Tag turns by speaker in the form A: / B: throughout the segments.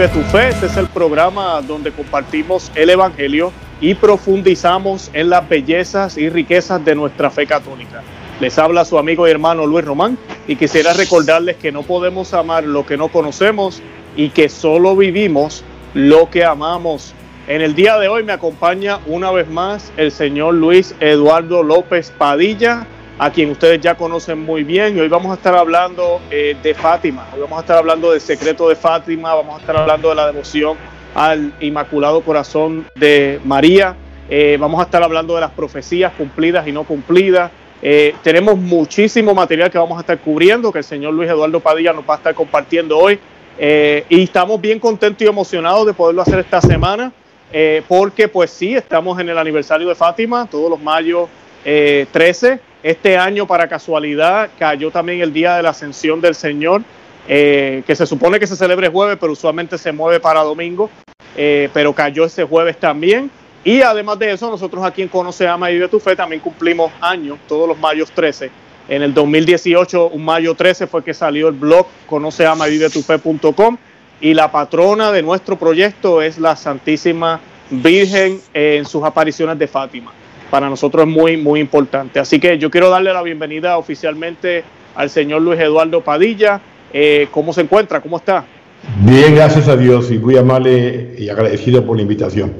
A: Vive tu Fe. Este es el programa donde compartimos el Evangelio y profundizamos en las bellezas y riquezas de nuestra fe católica. Les habla su amigo y hermano Luis Román y quisiera recordarles que no podemos amar lo que no conocemos y que solo vivimos lo que amamos. En el día de hoy me acompaña una vez más el señor Luis Eduardo López Padilla a quien ustedes ya conocen muy bien. Y hoy vamos a estar hablando eh, de Fátima, hoy vamos a estar hablando del secreto de Fátima, vamos a estar hablando de la devoción al Inmaculado Corazón de María, eh, vamos a estar hablando de las profecías cumplidas y no cumplidas. Eh, tenemos muchísimo material que vamos a estar cubriendo, que el señor Luis Eduardo Padilla nos va a estar compartiendo hoy. y estamos bien contentos y emocionados de poderlo hacer esta semana, porque pues sí, estamos en el aniversario de Fátima, todos los mayos 13. Este año, para casualidad, cayó también el día de la ascensión del Señor, eh, que se supone que se celebre jueves, pero usualmente se mueve para domingo, eh, pero cayó ese jueves también. Y además de eso, nosotros aquí en Conoce, Ama y Vive tu Fe también cumplimos años, todos los mayos 13. En el 2018, un mayo 13, fue que salió el blog Conoce, Ama y la patrona de nuestro proyecto es la Santísima Virgen en sus apariciones de Fátima para nosotros es muy, muy importante. Así que yo quiero darle la bienvenida oficialmente al señor Luis Eduardo Padilla. Eh, ¿Cómo se encuentra? ¿Cómo está?
B: Bien, gracias a Dios y muy amable y agradecido por la invitación.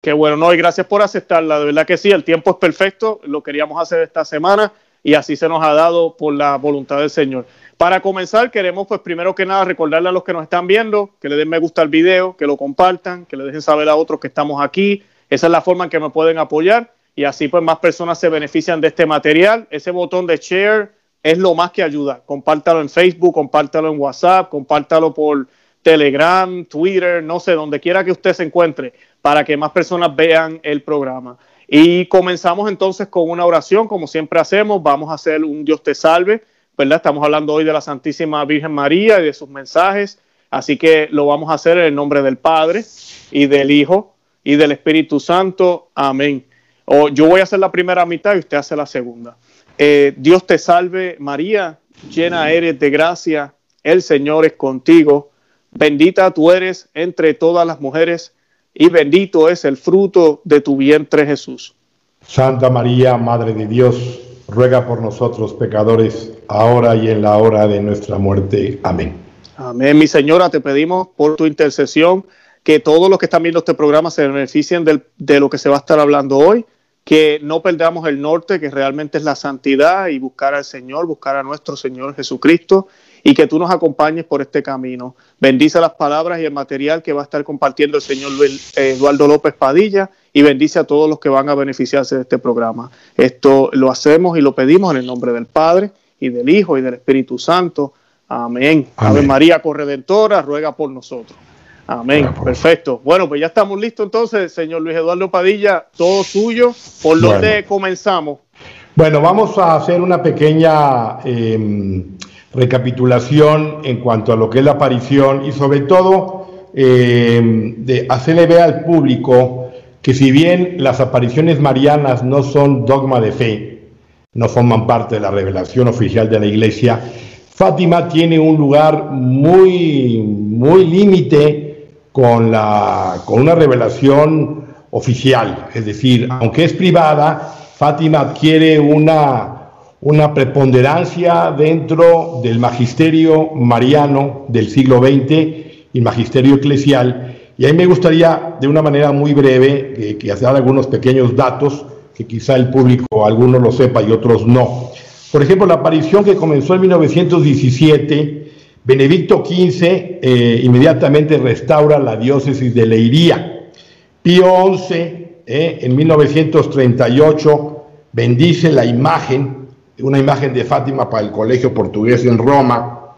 A: Qué bueno, no, y gracias por aceptarla. De verdad que sí, el tiempo es perfecto, lo queríamos hacer esta semana y así se nos ha dado por la voluntad del Señor. Para comenzar, queremos pues primero que nada recordarle a los que nos están viendo que le den me gusta al video, que lo compartan, que le dejen saber a otros que estamos aquí. Esa es la forma en que me pueden apoyar y así pues más personas se benefician de este material. Ese botón de share es lo más que ayuda. Compártalo en Facebook, compártalo en WhatsApp, compártalo por Telegram, Twitter, no sé, donde quiera que usted se encuentre, para que más personas vean el programa. Y comenzamos entonces con una oración, como siempre hacemos. Vamos a hacer un Dios te salve, ¿verdad? Estamos hablando hoy de la Santísima Virgen María y de sus mensajes. Así que lo vamos a hacer en el nombre del Padre y del Hijo y del Espíritu Santo. Amén. O yo voy a hacer la primera mitad y usted hace la segunda. Eh, Dios te salve María, llena eres de gracia, el Señor es contigo, bendita tú eres entre todas las mujeres y bendito es el fruto de tu vientre Jesús.
B: Santa María, Madre de Dios, ruega por nosotros pecadores, ahora y en la hora de nuestra muerte. Amén.
A: Amén, mi señora, te pedimos por tu intercesión que todos los que están viendo este programa se beneficien de lo que se va a estar hablando hoy que no perdamos el norte, que realmente es la santidad y buscar al Señor, buscar a nuestro Señor Jesucristo y que tú nos acompañes por este camino. Bendice las palabras y el material que va a estar compartiendo el señor Eduardo López Padilla y bendice a todos los que van a beneficiarse de este programa. Esto lo hacemos y lo pedimos en el nombre del Padre y del Hijo y del Espíritu Santo. Amén. Ave María Corredentora, ruega por nosotros. Amén, perfecto. Bueno, pues ya estamos listos entonces, señor Luis Eduardo Padilla, todo suyo. ¿Por dónde comenzamos?
B: Bueno, vamos a hacer una pequeña em, recapitulación en cuanto a lo que es la aparición y sobre todo em, de hacerle ver al público que si bien las apariciones marianas no son dogma de fe, no forman parte de la revelación oficial de la iglesia, Fátima tiene un lugar muy, muy límite con, la, con una revelación oficial, es decir, aunque es privada, Fátima adquiere una, una preponderancia dentro del magisterio mariano del siglo XX y magisterio eclesial. Y ahí me gustaría, de una manera muy breve, que, que hacer algunos pequeños datos que quizá el público, algunos lo sepa y otros no. Por ejemplo, la aparición que comenzó en 1917 Benedicto XV eh, inmediatamente restaura la diócesis de Leiría. Pío XI, eh, en 1938, bendice la imagen, una imagen de Fátima para el Colegio Portugués en Roma.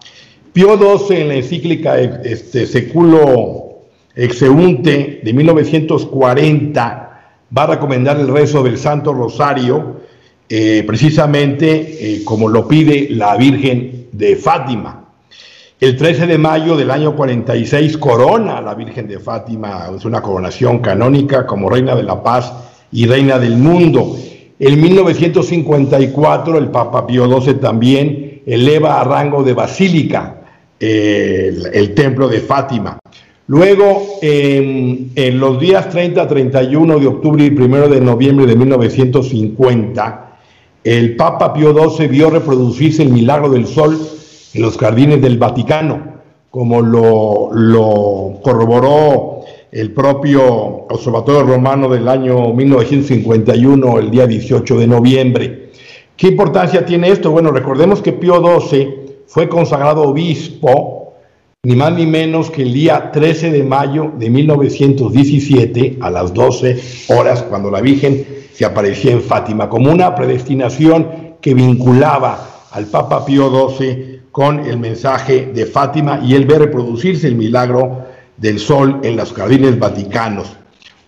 B: Pío XII, en la encíclica este, Seculo Exeunte de 1940, va a recomendar el rezo del Santo Rosario, eh, precisamente como lo pide la Virgen de Fátima. El 13 de mayo del año 46 corona a la Virgen de Fátima, es una coronación canónica como Reina de la Paz y Reina del Mundo. En 1954 el Papa Pío XII también eleva a rango de basílica el, el templo de Fátima. Luego, en, los días 30, 31 de octubre y 1 de noviembre de 1950, el Papa Pío XII vio reproducirse el milagro del sol los jardines del Vaticano, como lo, lo corroboró el propio Observatorio Romano del año 1951, el día 18 de noviembre. ¿Qué importancia tiene esto? Bueno, recordemos que Pío XII fue consagrado obispo ni más ni menos que el día 13 de mayo de 1917 a las 12 horas, cuando la Virgen se aparecía en Fátima, como una predestinación que vinculaba al Papa Pío XII con el mensaje de Fátima y él ve reproducirse el milagro del sol en los jardines vaticanos.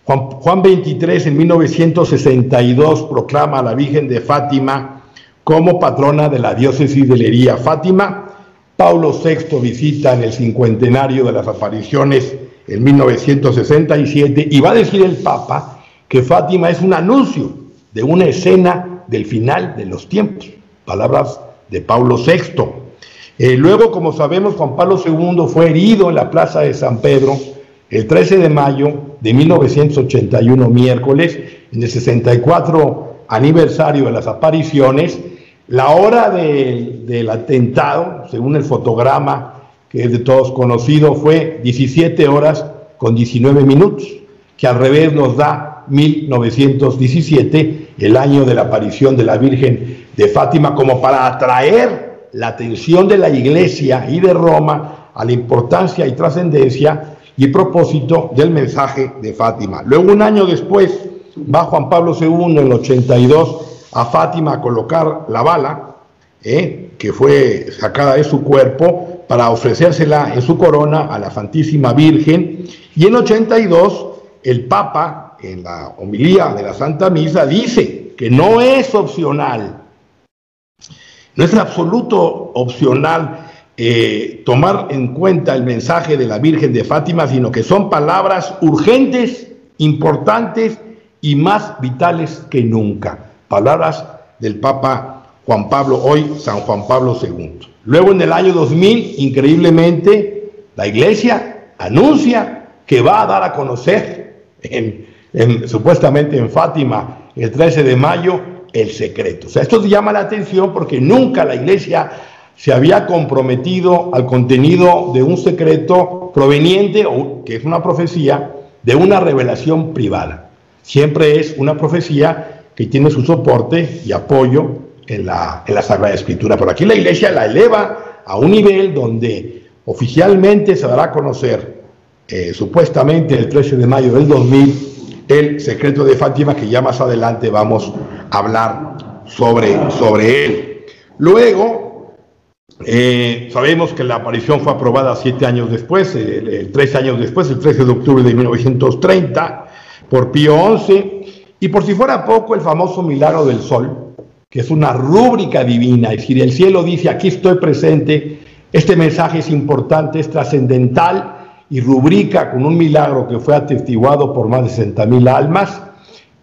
B: Juan, Juan 23 en 1962 proclama a la Virgen de Fátima como patrona de la diócesis de Lería. Fátima Paulo VI visita en el cincuentenario de las apariciones en 1967 y va a decir el Papa que Fátima es un anuncio de una escena del final de los tiempos. Palabras de Paulo VI. Eh, luego, como sabemos, Juan Pablo II fue herido en la plaza de San Pedro el 13 de mayo de 1981, miércoles, en el 64 aniversario de las apariciones, la hora del atentado, según el fotograma que es de todos conocido, fue 17 horas con 19 minutos, que al revés nos da 1917, el año de la aparición de la Virgen de Fátima, como para atraer la atención de la Iglesia y de Roma a la importancia y trascendencia y propósito del mensaje de Fátima. Luego, un año después, va Juan Pablo II en el 82 a Fátima a colocar la bala, ¿eh? que fue sacada de su cuerpo, para ofrecérsela en su corona a la Santísima Virgen. Y en 82, el Papa, en la homilía de la Santa Misa, dice que no es opcional, no es absoluto opcional eh, tomar en cuenta el mensaje de la Virgen de Fátima, sino que son palabras urgentes, importantes y más vitales que nunca. Palabras del Papa Juan Pablo, hoy San Juan Pablo II. Luego en el año 2000, increíblemente, la iglesia anuncia que va a dar a conocer, supuestamente en Fátima, el 13 de mayo, el secreto. O sea, esto llama la atención porque nunca la iglesia se había comprometido al contenido de un secreto proveniente, o que es una profecía, de una revelación privada. Siempre es una profecía que tiene su soporte y apoyo en la, en la Sagrada Escritura. Pero aquí la iglesia la eleva a un nivel donde oficialmente se dará a conocer, eh, supuestamente el 13 de mayo del 2000, el secreto de Fátima, que ya más adelante vamos a hablar sobre, sobre él. Luego, eh, sabemos que la aparición fue aprobada siete años después, tres años después, el 13 de octubre de 1930, por Pío XI, y por si fuera poco, el famoso milagro del sol, que es una rúbrica divina, es decir, el cielo dice, aquí estoy presente, este mensaje es importante, es trascendental y rubrica con un milagro que fue atestiguado por más de 60 mil almas.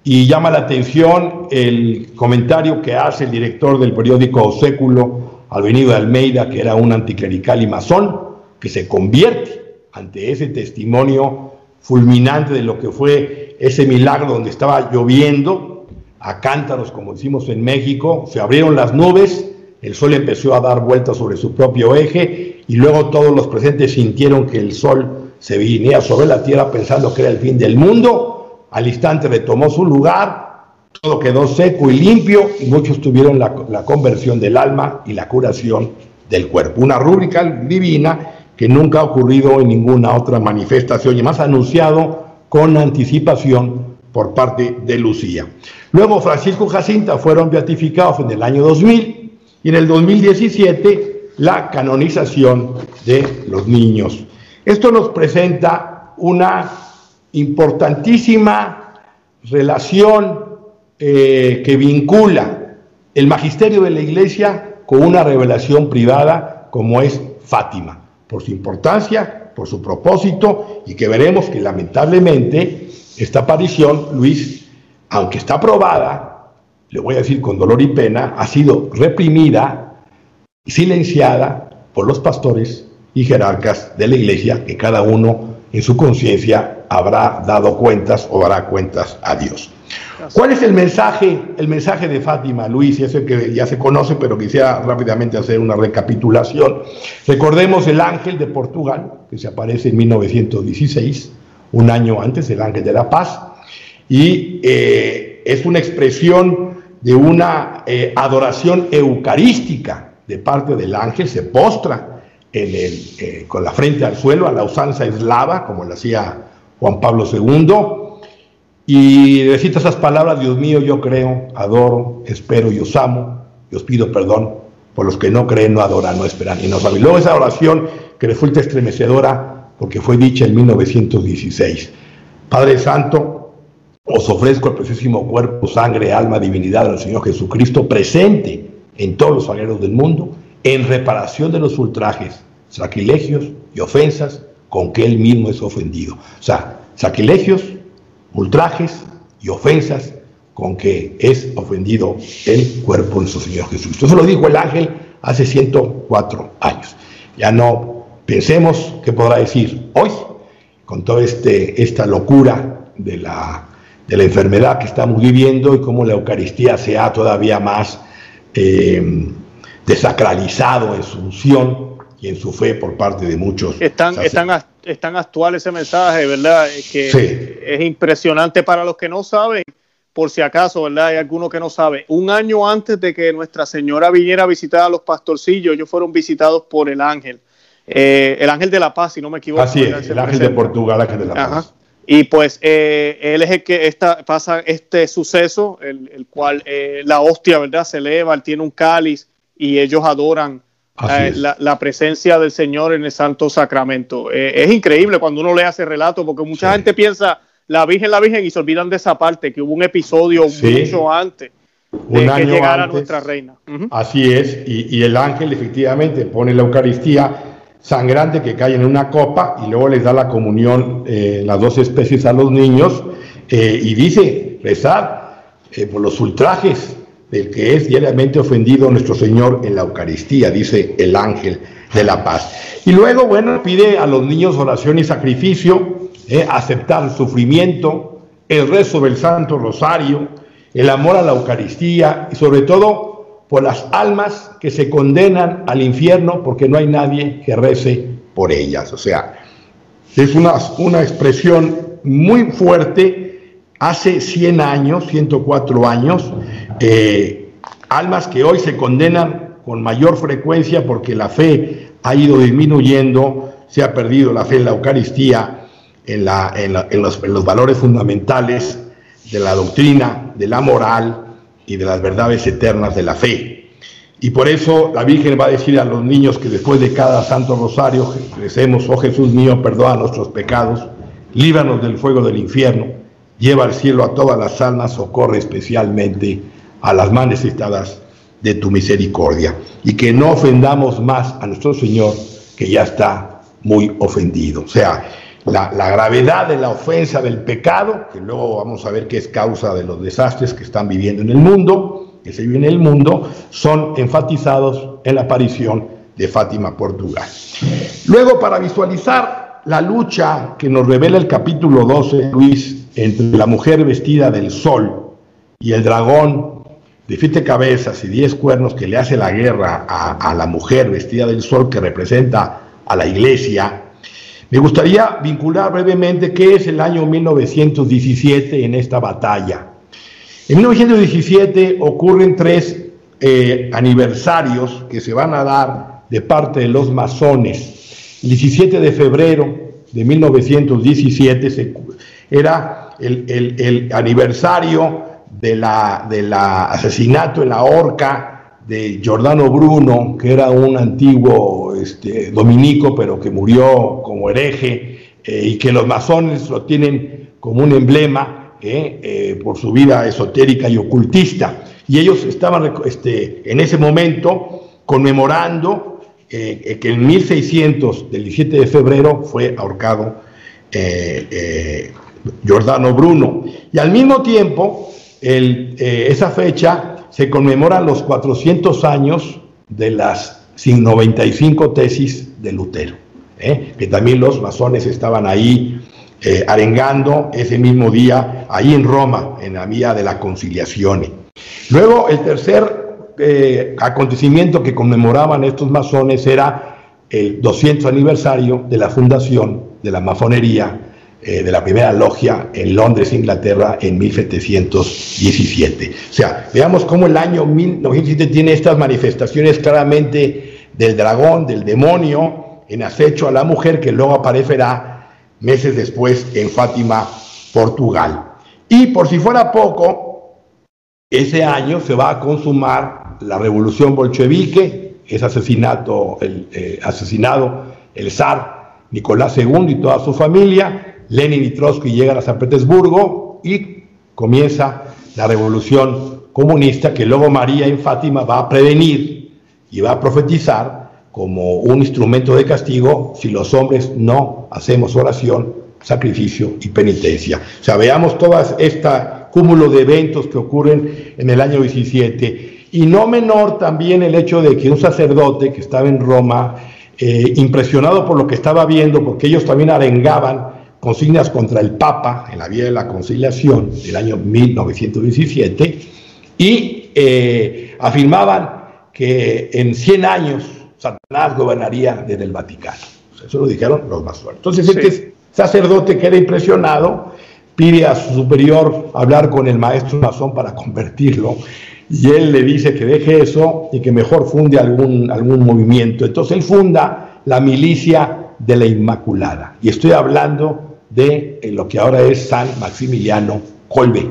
B: Y llama la atención el comentario que hace el director del periódico Século, Albenido de Almeida, que era un anticlerical y masón, que se convierte ante ese testimonio fulminante de lo que fue ese milagro donde estaba lloviendo a cántaros, como decimos en México, se abrieron las nubes, el sol empezó a dar vueltas sobre su propio eje y luego todos los presentes sintieron que el sol se venía sobre la tierra pensando que era el fin del mundo, al instante retomó su lugar, todo quedó seco y limpio y muchos tuvieron la, la conversión del alma y la curación del cuerpo. Una rúbrica divina que nunca ha ocurrido en ninguna otra manifestación y más anunciado con anticipación por parte de Lucía. Luego Francisco Jacinta fueron beatificados en el año 2000 y en el 2017 la canonización de los niños. Esto nos presenta una importantísima relación eh, que vincula el magisterio de la iglesia con una revelación privada como es Fátima, por su importancia por su propósito y que veremos que lamentablemente esta aparición, Luis, aunque está aprobada, le voy a decir con dolor y pena, ha sido reprimida silenciada por los pastores y jerarcas de la iglesia, que cada uno en su conciencia habrá dado cuentas o dará cuentas a Dios. ¿Cuál es el mensaje, el mensaje de Fátima, Luis? Y eso que ya se conoce, pero quisiera rápidamente hacer una recapitulación. Recordemos el ángel de Portugal, que se aparece en 1916, un año antes, el ángel de la paz, y eh, es una expresión de una eh, adoración eucarística de parte del ángel, se postra en el, eh, con la frente al suelo a la usanza eslava, como lo hacía Juan Pablo II, y recita esas palabras, Dios mío, yo creo, adoro, espero y os amo, y os pido perdón por los que no creen, no adoran, no esperan y no saben. Luego esa oración que resulta estremecedora porque fue dicha en 1916. Padre Santo, os ofrezco el preciosísimo cuerpo, sangre, alma, divinidad del Señor Jesucristo presente en todos los sagrados del mundo en reparación de los ultrajes, sacrilegios y ofensas con que Él mismo es ofendido. O sea, sacrilegios, ultrajes y ofensas con que es ofendido el cuerpo de nuestro Señor Jesucristo. Eso lo dijo el ángel hace 104 años. Ya no pensemos qué podrá decir hoy con toda este, esta locura de la, de la enfermedad que estamos viviendo y cómo la Eucaristía se ha todavía más eh, desacralizado en su unción y en su fe por parte de muchos.
A: Están, están, es tan actual ese mensaje, ¿verdad? Que es impresionante para los que no saben, por si acaso, ¿verdad? Hay alguno que no sabe. Un año antes de que Nuestra Señora viniera a visitar a los pastorcillos, ellos fueron visitados por el ángel. Eh, el ángel de la paz, si no me equivoco.
B: Así es, el ángel de Portugal, ángel de la paz.
A: Y pues eh, él es el que esta, pasa este suceso, el, cual eh, la hostia, ¿verdad? Se eleva, él tiene un cáliz y ellos adoran eh, la, presencia del Señor en el Santo Sacramento. Eh, es increíble cuando uno lee ese relato, porque mucha gente piensa la Virgen, la Virgen, y se olvidan de esa parte, que hubo un episodio mucho antes
B: de que llegara nuestra reina. Así es, y, el ángel efectivamente pone la Eucaristía sangrante que cae en una copa y luego les da la comunión, eh, las dos especies a los niños, y dice, rezar por los ultrajes del que es diariamente ofendido nuestro Señor en la Eucaristía, dice el ángel de la paz. Y luego, bueno, pide a los niños oración y sacrificio, eh, aceptar sufrimiento, el rezo del Santo Rosario, el amor a la Eucaristía y sobre todo por las almas que se condenan al infierno porque no hay nadie que rece por ellas. O sea, es una, una expresión muy fuerte hace 100 años, 104 años, eh, almas que hoy se condenan con mayor frecuencia porque la fe ha ido disminuyendo, se ha perdido la fe en la Eucaristía, en, los, en los valores fundamentales de la doctrina, de la moral y de las verdades eternas de la fe. Y por eso la Virgen va a decir a los niños que después de cada Santo Rosario recemos, oh Jesús mío, perdona nuestros pecados, líbranos del fuego del infierno lleva al cielo a todas las almas, socorre especialmente a las más necesitadas de tu misericordia, y que no ofendamos más a nuestro Señor, que ya está muy ofendido. O sea, la, gravedad de la ofensa del pecado, que luego vamos a ver que es causa de los desastres que están viviendo en el mundo, que se vive en el mundo, son enfatizados en la aparición de Fátima, Portugal. Luego, para visualizar la lucha que nos revela el capítulo 12, Luis, entre la mujer vestida del sol y el dragón de siete cabezas y diez cuernos que le hace la guerra a, la mujer vestida del sol que representa a la iglesia, me gustaría vincular brevemente qué es el año 1917 en esta batalla. En 1917 ocurren tres eh, aniversarios que se van a dar de parte de los masones. El 17 de febrero de 1917 se, era el, aniversario del de la asesinato en la horca de Giordano Bruno, que era un antiguo este, dominico, pero que murió como hereje, eh, y que los masones lo tienen como un emblema eh, eh, por su vida esotérica y ocultista. Y ellos estaban este, en ese momento conmemorando que en 1600, del 17 de febrero, fue ahorcado Giordano Bruno. Y al mismo tiempo, eh, esa fecha se conmemoran los 400 años de las 95 tesis de Lutero. ¿eh? que también los masones estaban ahí eh, arengando ese mismo día, ahí en Roma, en la vía de la conciliación. Luego, el tercer eh, acontecimiento que conmemoraban estos masones era el 200 aniversario de la fundación de la masonería eh, de la primera logia en Londres, Inglaterra, en 1717. O sea, veamos cómo el año 1917 tiene estas manifestaciones claramente del dragón, del demonio, en acecho a la mujer que luego aparecerá meses después en Fátima, Portugal. Y por si fuera poco, ese año se va a consumar la revolución bolchevique, es asesinato, el, eh, asesinado el zar Nicolás II y toda su familia, Lenin y Trotsky llegan a San Petersburgo y comienza la revolución comunista que luego María en Fátima va a prevenir y va a profetizar como un instrumento de castigo si los hombres no hacemos oración, sacrificio y penitencia. O sea, veamos todo este cúmulo de eventos que ocurren en el año 17 y no menor también el hecho de que un sacerdote que estaba en Roma, eh, impresionado por lo que estaba viendo, porque ellos también arengaban consignas contra el Papa en la vía de la conciliación del año 1917 y eh, afirmaban que en 100 años Satanás gobernaría desde el Vaticano. Eso lo dijeron los masones. Entonces este sacerdote queda impresionado, pide a su superior hablar con el maestro masón para convertirlo y él le dice que deje eso y que mejor funde algún, algún movimiento. Entonces él funda la milicia de la Inmaculada. Y estoy hablando de lo que ahora es San Maximiliano Colbe,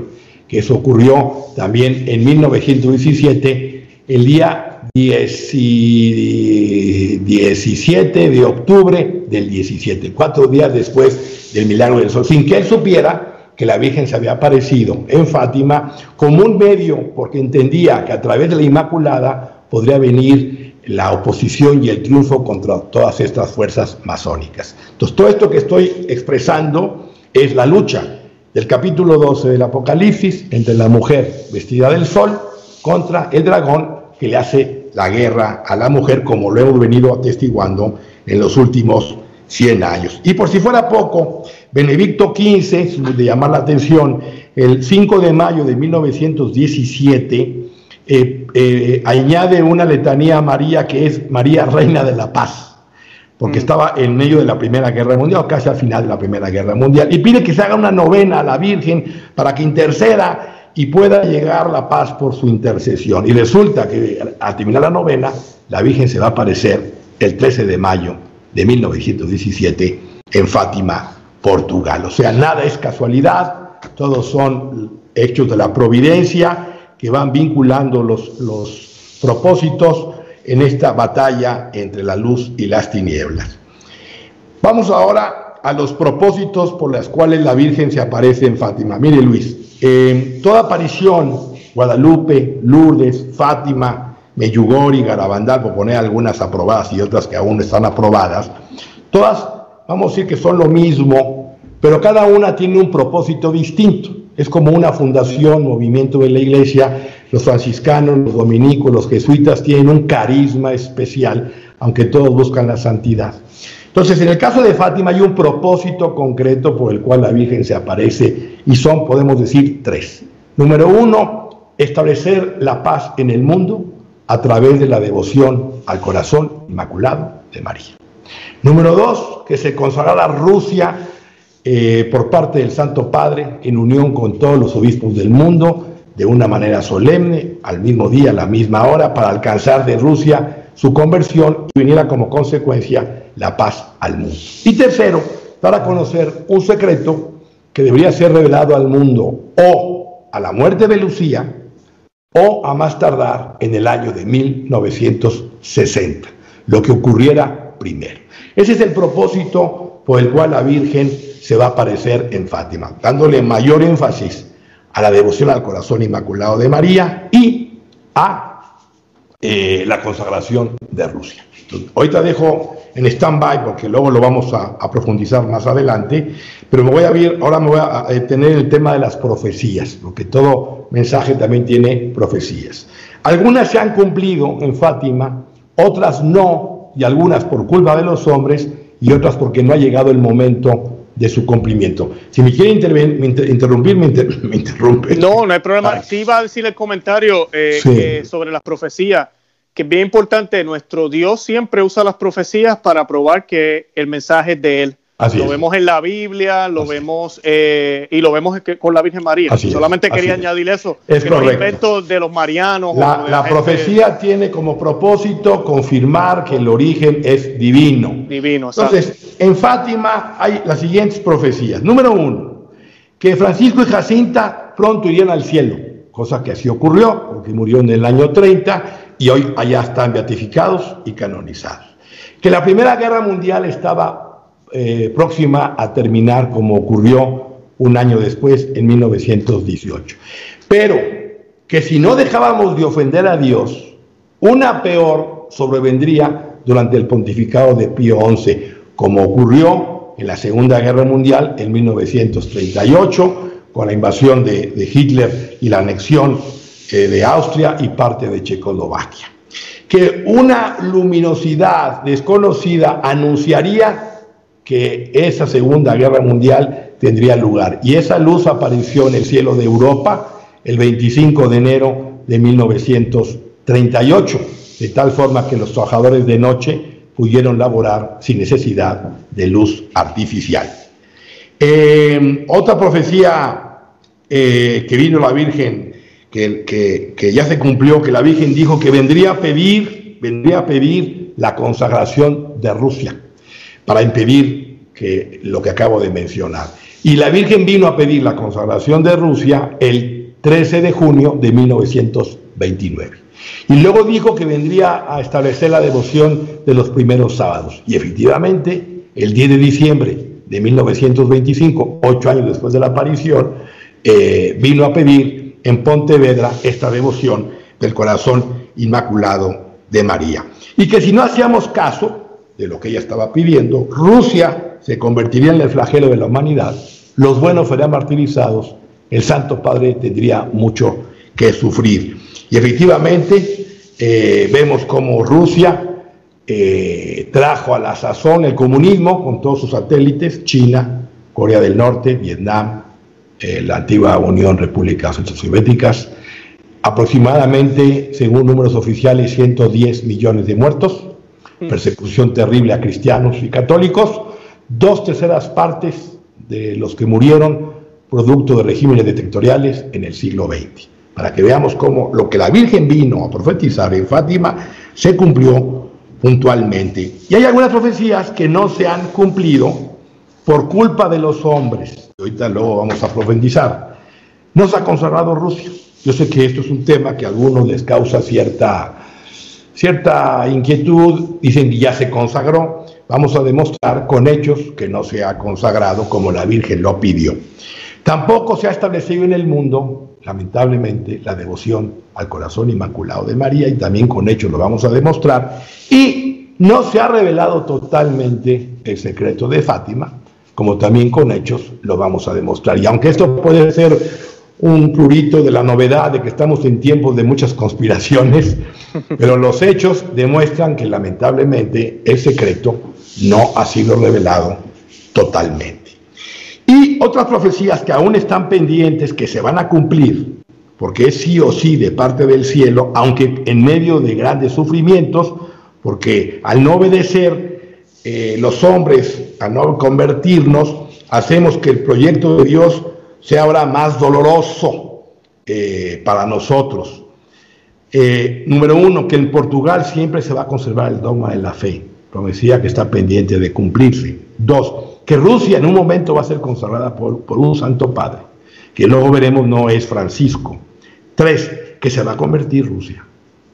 B: que eso ocurrió también en 1917, el día 17 de octubre del 17, cuatro días después del milagro del sol, sin que él supiera que la Virgen se había aparecido en Fátima como un medio, porque entendía que a través de la Inmaculada podría venir la oposición y el triunfo contra todas estas fuerzas masónicas. Entonces, todo esto que estoy expresando es la lucha del capítulo 12 del Apocalipsis entre la mujer vestida del sol contra el dragón que le hace la guerra a la mujer, como lo hemos venido atestiguando en los últimos 100 años. Y por si fuera poco, Benedicto XV, de llamar la atención, el 5 de mayo de 1917, eh, eh, añade una letanía a María que es María Reina de la Paz, porque mm. estaba en medio de la Primera Guerra Mundial, casi al final de la Primera Guerra Mundial, y pide que se haga una novena a la Virgen para que interceda y pueda llegar la paz por su intercesión. Y resulta que al terminar la novena, la Virgen se va a aparecer el 13 de mayo de 1917 en Fátima, Portugal. O sea, nada es casualidad, todos son hechos de la providencia que van vinculando los, los propósitos en esta batalla entre la luz y las tinieblas. Vamos ahora a los propósitos por los cuales la Virgen se aparece en Fátima. Mire Luis, toda aparición, Guadalupe, Lourdes, Fátima, Meyugori, Garabandal, por poner algunas aprobadas y otras que aún están aprobadas, todas, vamos a decir que son lo mismo, pero cada una tiene un propósito distinto. Es como una fundación, movimiento de la iglesia. Los franciscanos, los dominicos, los jesuitas tienen un carisma especial, aunque todos buscan la santidad. Entonces, en el caso de Fátima hay un propósito concreto por el cual la Virgen se aparece y son, podemos decir, tres. Número uno, establecer la paz en el mundo a través de la devoción al corazón inmaculado de María. Número dos, que se consagrara Rusia eh, por parte del Santo Padre en unión con todos los obispos del mundo de una manera solemne, al mismo día, a la misma hora, para alcanzar de Rusia su conversión y viniera como consecuencia la paz al mundo. Y tercero, para conocer un secreto que debería ser revelado al mundo o a la muerte de Lucía o a más tardar en el año de 1960, lo que ocurriera primero. Ese es el propósito por el cual la Virgen se va a aparecer en Fátima, dándole mayor énfasis a la devoción al corazón inmaculado de María y a eh, la consagración de Rusia. Entonces, ahorita dejo en stand-by porque luego lo vamos a, profundizar más adelante, pero me voy a ver, ahora me voy a, tener el tema de las profecías, porque todo mensaje también tiene profecías. Algunas se han cumplido en Fátima, otras no, y algunas por culpa de los hombres y otras porque no ha llegado el momento de su cumplimiento. Si me quiere interrumpir, me, interrumpe.
A: No, no hay problema. Sí iba a decir el comentario eh, sobre las profecías, que es bien importante. Nuestro Dios siempre usa las profecías para probar que el mensaje es de Él lo vemos en la Biblia, lo vemos eh, y lo vemos con la Virgen María. Solamente quería añadir eso.
B: Es
A: correcto. de los marianos.
B: La, profecía tiene como propósito confirmar que el origen es divino.
A: Divino.
B: Entonces, en Fátima hay las siguientes profecías. Número uno, que Francisco y Jacinta pronto irían al cielo, cosa que así ocurrió, porque murió en el año 30 y hoy allá están beatificados y canonizados. Que la Primera Guerra Mundial estaba eh, próxima a terminar como ocurrió un año después, en 1918. Pero que si no dejábamos de ofender a Dios, una peor sobrevendría durante el pontificado de Pío XI, como ocurrió en la Segunda Guerra Mundial en 1938, con la invasión de, Hitler y la anexión eh, de Austria y parte de Checoslovaquia. Que una luminosidad desconocida anunciaría que esa Segunda Guerra Mundial tendría lugar. Y esa luz apareció en el cielo de Europa el 25 de enero de 1938, de tal forma que los trabajadores de noche pudieron laborar sin necesidad de luz artificial. Eh, otra profecía eh, que vino la Virgen, que, que, ya se cumplió, que la Virgen dijo que vendría a pedir, vendría a pedir la consagración de Rusia para impedir que lo que acabo de mencionar. Y la Virgen vino a pedir la consagración de Rusia el 13 de junio de 1929. Y luego dijo que vendría a establecer la devoción de los primeros sábados. Y efectivamente, el 10 de diciembre de 1925, ocho años después de la aparición, eh, vino a pedir en Pontevedra esta devoción del corazón inmaculado de María. Y que si no hacíamos caso, de lo que ella estaba pidiendo, Rusia se convertiría en el flagelo de la humanidad, los buenos serían martirizados, el Santo Padre tendría mucho que sufrir. Y efectivamente eh, vemos como Rusia eh, trajo a la sazón el comunismo con todos sus satélites, China, Corea del Norte, Vietnam, eh, la antigua Unión Repúblicas Soviéticas, aproximadamente, según números oficiales, 110 millones de muertos. Persecución terrible a cristianos y católicos, dos terceras partes de los que murieron producto de regímenes dictatoriales en el siglo XX. Para que veamos cómo lo que la Virgen vino a profetizar en Fátima se cumplió puntualmente. Y hay algunas profecías que no se han cumplido por culpa de los hombres. Ahorita luego vamos a profetizar. No se ha consagrado Rusia. Yo sé que esto es un tema que a algunos les causa cierta cierta inquietud, dicen ya se consagró, vamos a demostrar con hechos que no se ha consagrado como la Virgen lo pidió. Tampoco se ha establecido en el mundo, lamentablemente, la devoción al corazón inmaculado de María y también con hechos lo vamos a demostrar. Y no se ha revelado totalmente el secreto de Fátima, como también con hechos lo vamos a demostrar. Y aunque esto puede ser un plurito de la novedad de que estamos en tiempos de muchas conspiraciones, pero los hechos demuestran que lamentablemente el secreto no ha sido revelado totalmente. Y otras profecías que aún están pendientes, que se van a cumplir, porque es sí o sí de parte del cielo, aunque en medio de grandes sufrimientos, porque al no obedecer eh, los hombres, al no convertirnos, hacemos que el proyecto de Dios sea ahora más doloroso eh, para nosotros. Eh, número uno, que en Portugal siempre se va a conservar el dogma de la fe, promesía que está pendiente de cumplirse. Dos, que Rusia en un momento va a ser consagrada por, por un santo padre, que luego veremos no es Francisco. Tres, que se va a convertir Rusia.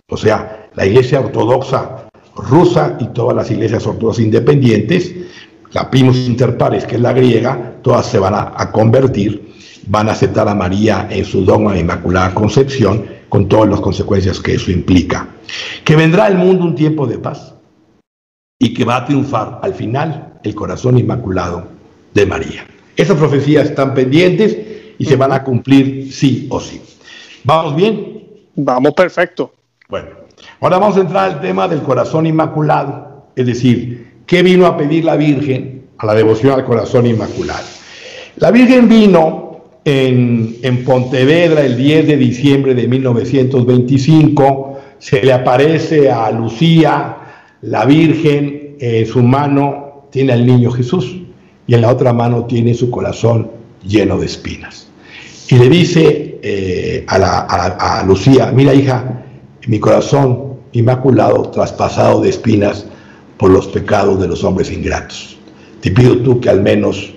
B: O sea, la iglesia ortodoxa rusa y todas las iglesias ortodoxas independientes, la primus inter pares, que es la griega, todas se van a convertir van a aceptar a María en su dogma de Inmaculada Concepción, con todas las consecuencias que eso implica. Que vendrá al mundo un tiempo de paz y que va a triunfar al final el corazón inmaculado de María. Esas profecías están pendientes y se van a cumplir sí o sí. ¿Vamos bien?
A: Vamos perfecto.
B: Bueno, ahora vamos a entrar al tema del corazón inmaculado, es decir, ¿qué vino a pedir la Virgen a la devoción al corazón inmaculado? La Virgen vino en, en Pontevedra el 10 de diciembre de 1925, se le aparece a Lucía, la Virgen, en su mano tiene al niño Jesús y en la otra mano tiene su corazón lleno de espinas. Y le dice eh, a, Lucía, mira hija, mi corazón inmaculado, traspasado de espinas por los pecados de los hombres ingratos. Te pido tú que al menos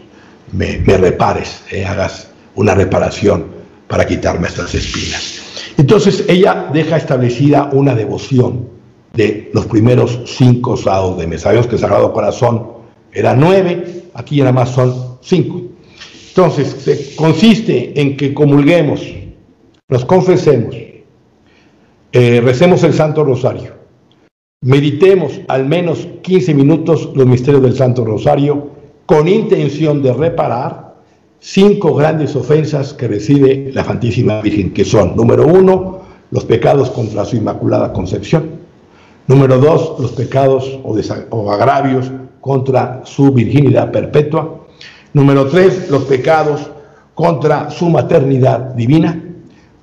B: me, repares, eh, hagas una reparación para quitarme estas espinas. Entonces ella deja establecida una devoción de los primeros cinco sábados de mes. Sabemos que el Sagrado Corazón era nueve, aquí nada más son cinco. Entonces, consiste en que comulguemos, nos confesemos, eh, recemos el Santo Rosario, meditemos al menos 15 minutos los misterios del Santo Rosario con intención de reparar cinco grandes ofensas que recibe la Santísima Virgen, que son, número uno, los pecados contra su Inmaculada Concepción, Número dos, los pecados o, agravios contra su virginidad perpetua. Número tres, los pecados contra su maternidad divina.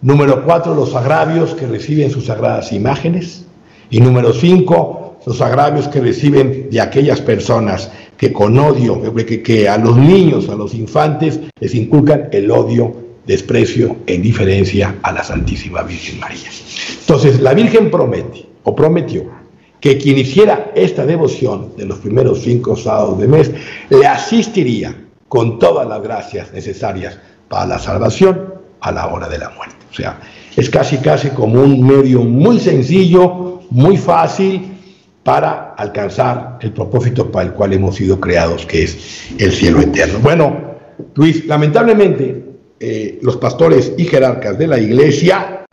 B: Número cuatro, los agravios que reciben sus sagradas imágenes. Y número cinco, los agravios que reciben de aquellas personas que con odio, que, a los niños, a los infantes, les inculcan el odio, desprecio e indiferencia a la Santísima Virgen María. Entonces, la Virgen promete o prometió que quien hiciera esta devoción de los primeros cinco sábados de mes le asistiría con todas las gracias necesarias para la salvación a la hora de la muerte. O sea, es casi casi como un medio muy sencillo, muy fácil para alcanzar el propósito para el cual hemos sido creados, que es el cielo eterno. Bueno, Luis, lamentablemente eh, los pastores y jerarcas de la iglesia,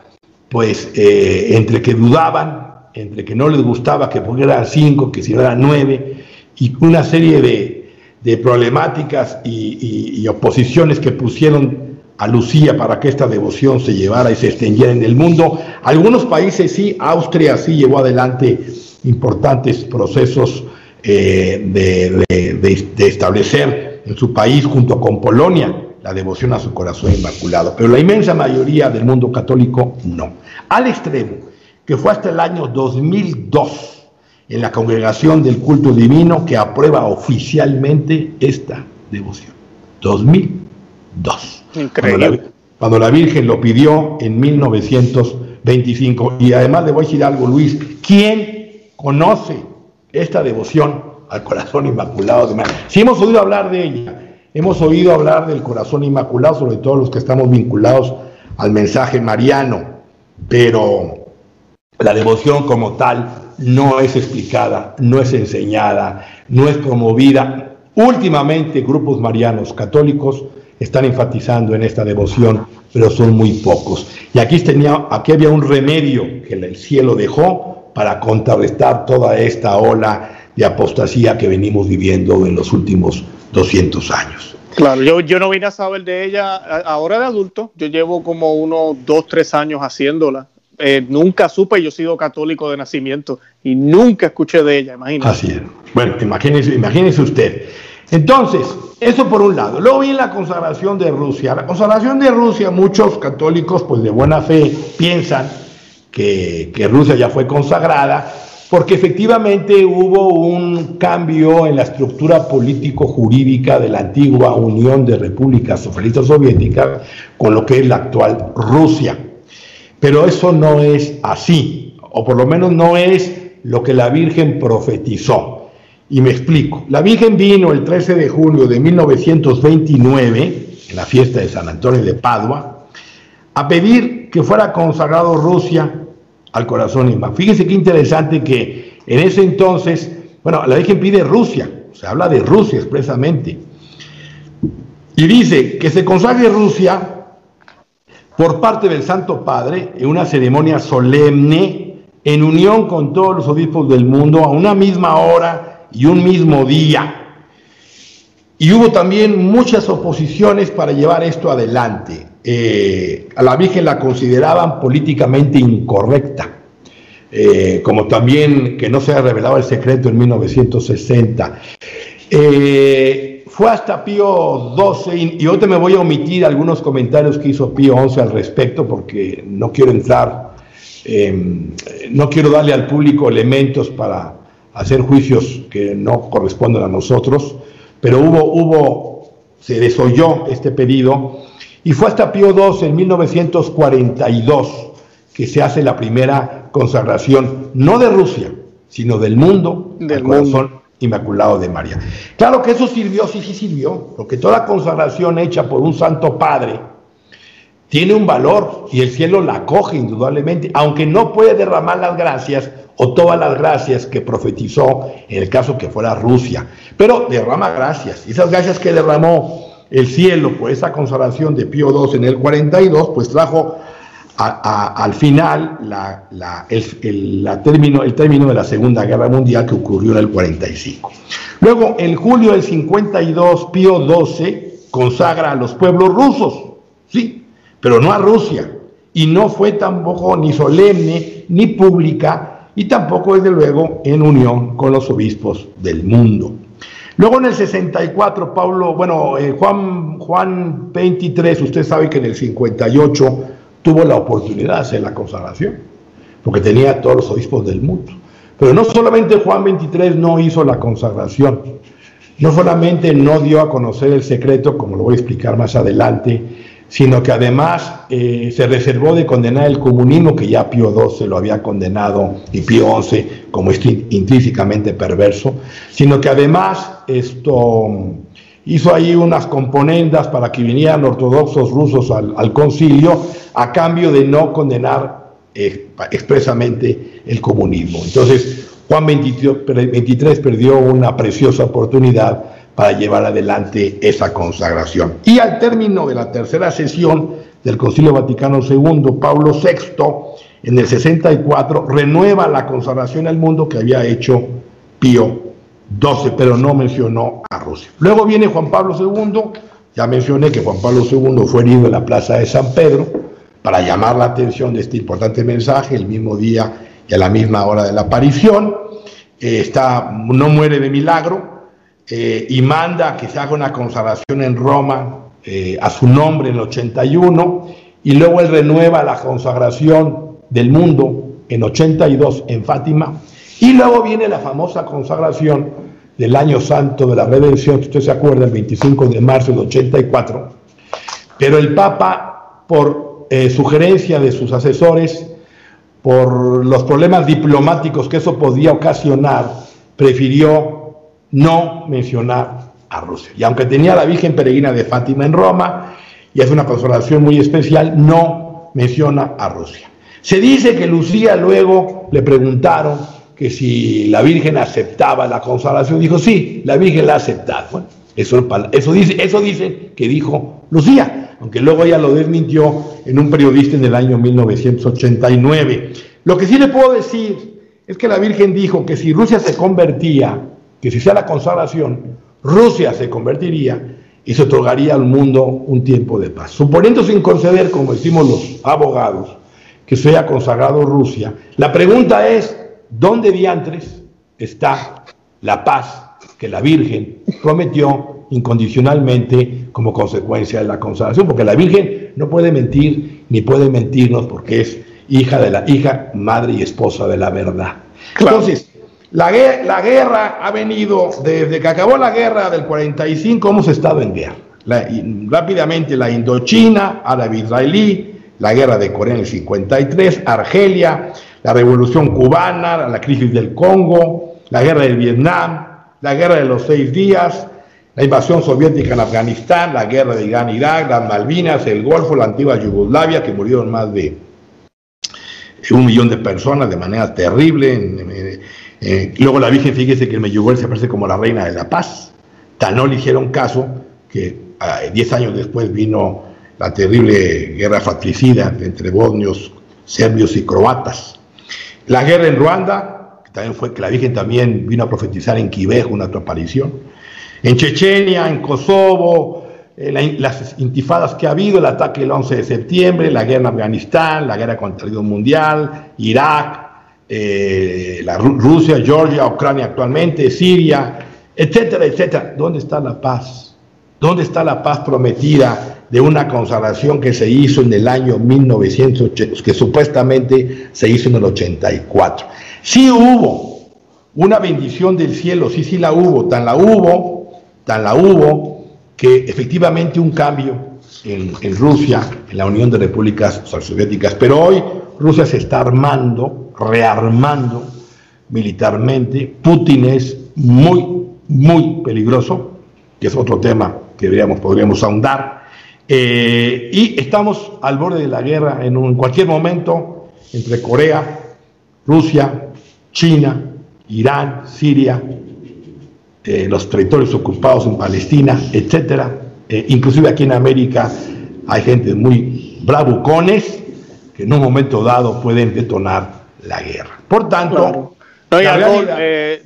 B: pues eh, entre que dudaban, entre que no les gustaba que pudiera cinco, que si no eran nueve, y una serie de, problemáticas y, oposiciones que pusieron a Lucía para que esta devoción se llevara y se extendiera en el mundo. Algunos países sí, Austria sí llevó adelante importantes procesos eh, de, establecer en su país junto con Polonia la devoción a su corazón inmaculado, pero la inmensa mayoría del mundo católico no. Al extremo que fue hasta el año 2002 en la congregación del culto divino que aprueba oficialmente esta devoción. 2002. Increíble. Cuando la, Virgen lo pidió en 1925. Y además le voy a decir algo, Luis, ¿quién conoce esta devoción al corazón inmaculado de María? Si hemos oído hablar de ella, hemos oído hablar del corazón inmaculado, sobre todo los que estamos vinculados al mensaje mariano, pero la devoción como tal no es explicada, no es enseñada, no es promovida. Últimamente grupos marianos católicos están enfatizando en esta devoción, pero son muy pocos. Y aquí, tenía, aquí había un remedio que el cielo dejó para contrarrestar toda esta ola de apostasía que venimos viviendo en los últimos 200 años.
A: Claro, yo, yo no vine a saber de ella ahora de adulto, yo llevo como unos dos, tres años haciéndola eh, nunca supe, yo he sido católico de nacimiento y nunca escuché de ella, imagínese.
B: Así es. Bueno, imagínese, imagínese usted. Entonces, eso por un lado. Luego viene la consagración de Rusia. La consagración de Rusia, muchos católicos, pues de buena fe, piensan que, que Rusia ya fue consagrada, porque efectivamente hubo un cambio en la estructura político-jurídica de la antigua Unión de Repúblicas Socialistas Soviéticas con lo que es la actual Rusia. Pero eso no es así, o por lo menos no es lo que la Virgen profetizó. Y me explico. La Virgen vino el 13 de julio de 1929, en la fiesta de San Antonio de Padua, a pedir que fuera consagrado Rusia al corazón inma. Fíjense qué interesante que en ese entonces, bueno, la Virgen pide Rusia, se habla de Rusia expresamente, y dice que se consagre Rusia por parte del Santo Padre en una ceremonia solemne en unión con todos los obispos del mundo a una misma hora y un mismo día. Y hubo también muchas oposiciones para llevar esto adelante. Eh, a la Virgen la consideraban políticamente incorrecta, eh, como también que no se ha revelado el secreto en 1960. Eh, fue hasta Pío XII, y, te me voy a omitir algunos comentarios que hizo Pío XI al respecto, porque no quiero entrar, em, no quiero darle al público elementos para hacer juicios que no corresponden a nosotros, pero hubo, hubo, se desoyó este pedido, y fue hasta Pío XII en 1942 que se hace la primera consagración, no de Rusia, sino del mundo, del corazón inmaculado de María. Claro que eso sirvió, sí, sí sirvió, porque toda consagración hecha por un santo padre tiene un valor y el cielo la acoge indudablemente, aunque no puede derramar las gracias o todas las gracias que profetizó en el caso que fuera Rusia, pero derrama gracias. Y esas gracias que derramó el cielo por esa consagración de Pío II en el 42, pues trajo al final el, término, el término de la Segunda Guerra Mundial que ocurrió en el 45. Luego, en julio del 52, Pío XII consagra a los pueblos rusos, sí, pero no a Rusia. Y no fue tampoco ni solemne ni pública y tampoco, desde luego, en unión con los obispos del mundo. Luego en el 64, Pablo, bueno, eh, Juan, Juan 23, usted sabe que en el 58 tuvo la oportunidad de hacer la consagración, porque tenía todos los obispos del mundo. Pero no solamente Juan 23 no hizo la consagración, no solamente no dio a conocer el secreto, como lo voy a explicar más adelante, sino que además eh, se reservó de condenar el comunismo, que ya Pío XII lo había condenado y Pío XI como intrínsecamente perverso, sino que además esto hizo ahí unas componendas para que vinieran ortodoxos rusos al, concilio a cambio de no condenar eh, expresamente el comunismo. Entonces, Juan 23 perdió una preciosa oportunidad para llevar adelante esa consagración. Y al término de la tercera sesión del Concilio Vaticano II, Pablo VI, en el 64, renueva la consagración al mundo que había hecho Pío 12, pero no mencionó a Rusia. Luego viene Juan Pablo II, ya mencioné que Juan Pablo II fue herido en la plaza de San Pedro para llamar la atención de este importante mensaje el mismo día y a la misma hora de la aparición. Eh, está, no muere de milagro eh, y manda que se haga una consagración en Roma eh, a su nombre en el 81 y luego él renueva la consagración del mundo en 82 en Fátima y luego viene la famosa consagración del año santo de la redención, que usted se acuerda, el 25 de marzo del 84. Pero el Papa, por eh, sugerencia de sus asesores, por los problemas diplomáticos que eso podía ocasionar, prefirió no mencionar a Rusia. Y aunque tenía la Virgen Peregrina de Fátima en Roma, y es una consagración muy especial, no menciona a Rusia. Se dice que Lucía luego le preguntaron que si la Virgen aceptaba la consagración, dijo, sí, la Virgen la ha aceptado. Bueno, eso, eso, dice, eso dice que dijo Lucía, aunque luego ella lo desmintió en un periodista en el año 1989. Lo que sí le puedo decir es que la Virgen dijo que si Rusia se convertía, que si sea la consagración, Rusia se convertiría y se otorgaría al mundo un tiempo de paz. Suponiendo sin conceder, como decimos los abogados, que sea consagrado Rusia, la pregunta es, ¿Dónde diantres está la paz que la Virgen prometió incondicionalmente como consecuencia de la consagración? Porque la Virgen no puede mentir ni puede mentirnos porque es hija de la hija, madre y esposa de la verdad. Entonces, la, la, guerra ha venido, desde que acabó la guerra del 45, hemos estado en guerra. rápidamente la Indochina, árabe-israelí, la guerra de Corea en el 53, Argelia, la revolución cubana, la crisis del Congo, la guerra del Vietnam, la guerra de los seis días, la invasión soviética en Afganistán, la guerra de Irán-Irak, las Malvinas, el Golfo, la antigua Yugoslavia, que murieron más de un millón de personas de manera terrible. Eh, luego la Virgen, fíjese que el Medjugorje se aparece como la reina de la paz. Tan no le hicieron caso que ah, diez años después vino la terrible guerra fratricida entre bosnios, serbios y croatas. La guerra en Ruanda, que también fue que la Virgen también vino a profetizar en Quivejo, una aparición. En Chechenia, en Kosovo, las intifadas que ha habido, el ataque del 11 de septiembre, la guerra en Afganistán, la guerra contra el mundial, Irak, eh, la Rusia, Georgia, Ucrania actualmente, Siria, etcétera, etcétera. ¿Dónde está la paz? ¿Dónde está la paz prometida de una consagración que se hizo en el año 1980, que supuestamente se hizo en el 84? Sí hubo una bendición del cielo, sí, sí la hubo, tan la hubo, tan la hubo, que efectivamente un cambio en, en Rusia, en la Unión de Repúblicas Soviéticas, pero hoy Rusia se está armando, rearmando militarmente. Putin es muy, muy peligroso, que es otro tema que podríamos ahondar. Eh, y estamos al borde de la guerra en, un, cualquier momento entre Corea, Rusia, China, Irán, Siria, eh, los territorios ocupados en Palestina, etcétera. Eh, inclusive aquí en América hay gente muy bravucones que en un momento dado pueden detonar la guerra. Por tanto,
A: eh,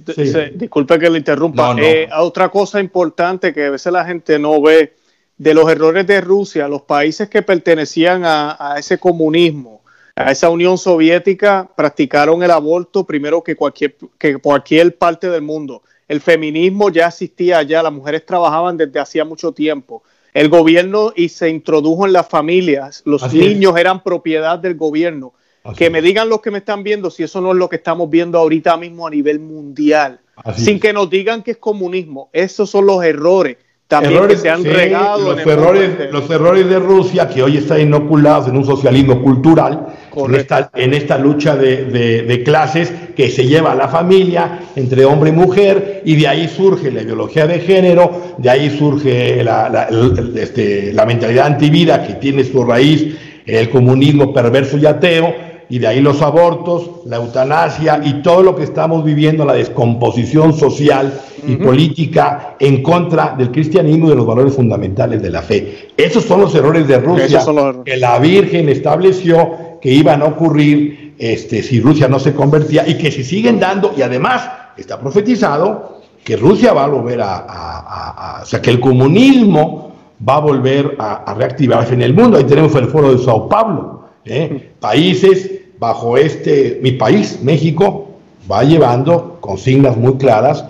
A: disculpe que le interrumpa. Eh, otra cosa importante que a veces la gente no ve de los errores de Rusia, los países que pertenecían a, ese comunismo, a esa Unión Soviética, practicaron el aborto primero que cualquier, que cualquier parte del mundo. El feminismo ya existía allá, las mujeres trabajaban desde hacía mucho tiempo el gobierno y se introdujo en las familias, los niños eran propiedad del gobierno. Que me digan los que me están viendo si eso no es lo que estamos viendo ahorita mismo a nivel mundial, sin que nos digan que es comunismo. Esos son los errores también que se han regado.
B: Los, errores, los errores de Rusia, que hoy están inoculados en un socialismo cultural, en esta, en esta, lucha de, de, clases que se lleva a la familia entre hombre y mujer, y de ahí surge la ideología de género, de ahí surge la, la, este, la mentalidad antivida que tiene su raíz el comunismo perverso y ateo, y de ahí los abortos, la eutanasia y todo lo que estamos viviendo, la descomposición social y política en contra del cristianismo y de los valores fundamentales de la fe. Esos son los errores de Rusia que la Virgen estableció que iban a ocurrir este, si Rusia no se convertía y que se siguen dando y además está profetizado que Rusia va a volver a, o sea, que el comunismo va a volver a, reactivarse en el mundo. Ahí tenemos el foro de Sao Paulo, ¿eh? países bajo este, mi país, México, va llevando consignas muy claras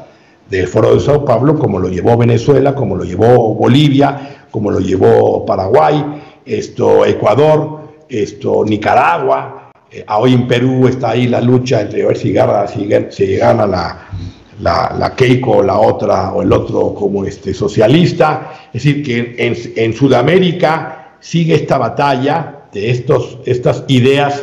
B: del Foro de Sao Paulo, como lo llevó Venezuela, como lo llevó Bolivia, como lo llevó Paraguay, esto Ecuador, esto Nicaragua, eh, hoy en Perú está ahí la lucha entre ver si gana, si, gana la, la, la, Keiko la otra o el otro como este socialista. Es decir, que en, en Sudamérica sigue esta batalla de estos, estas ideas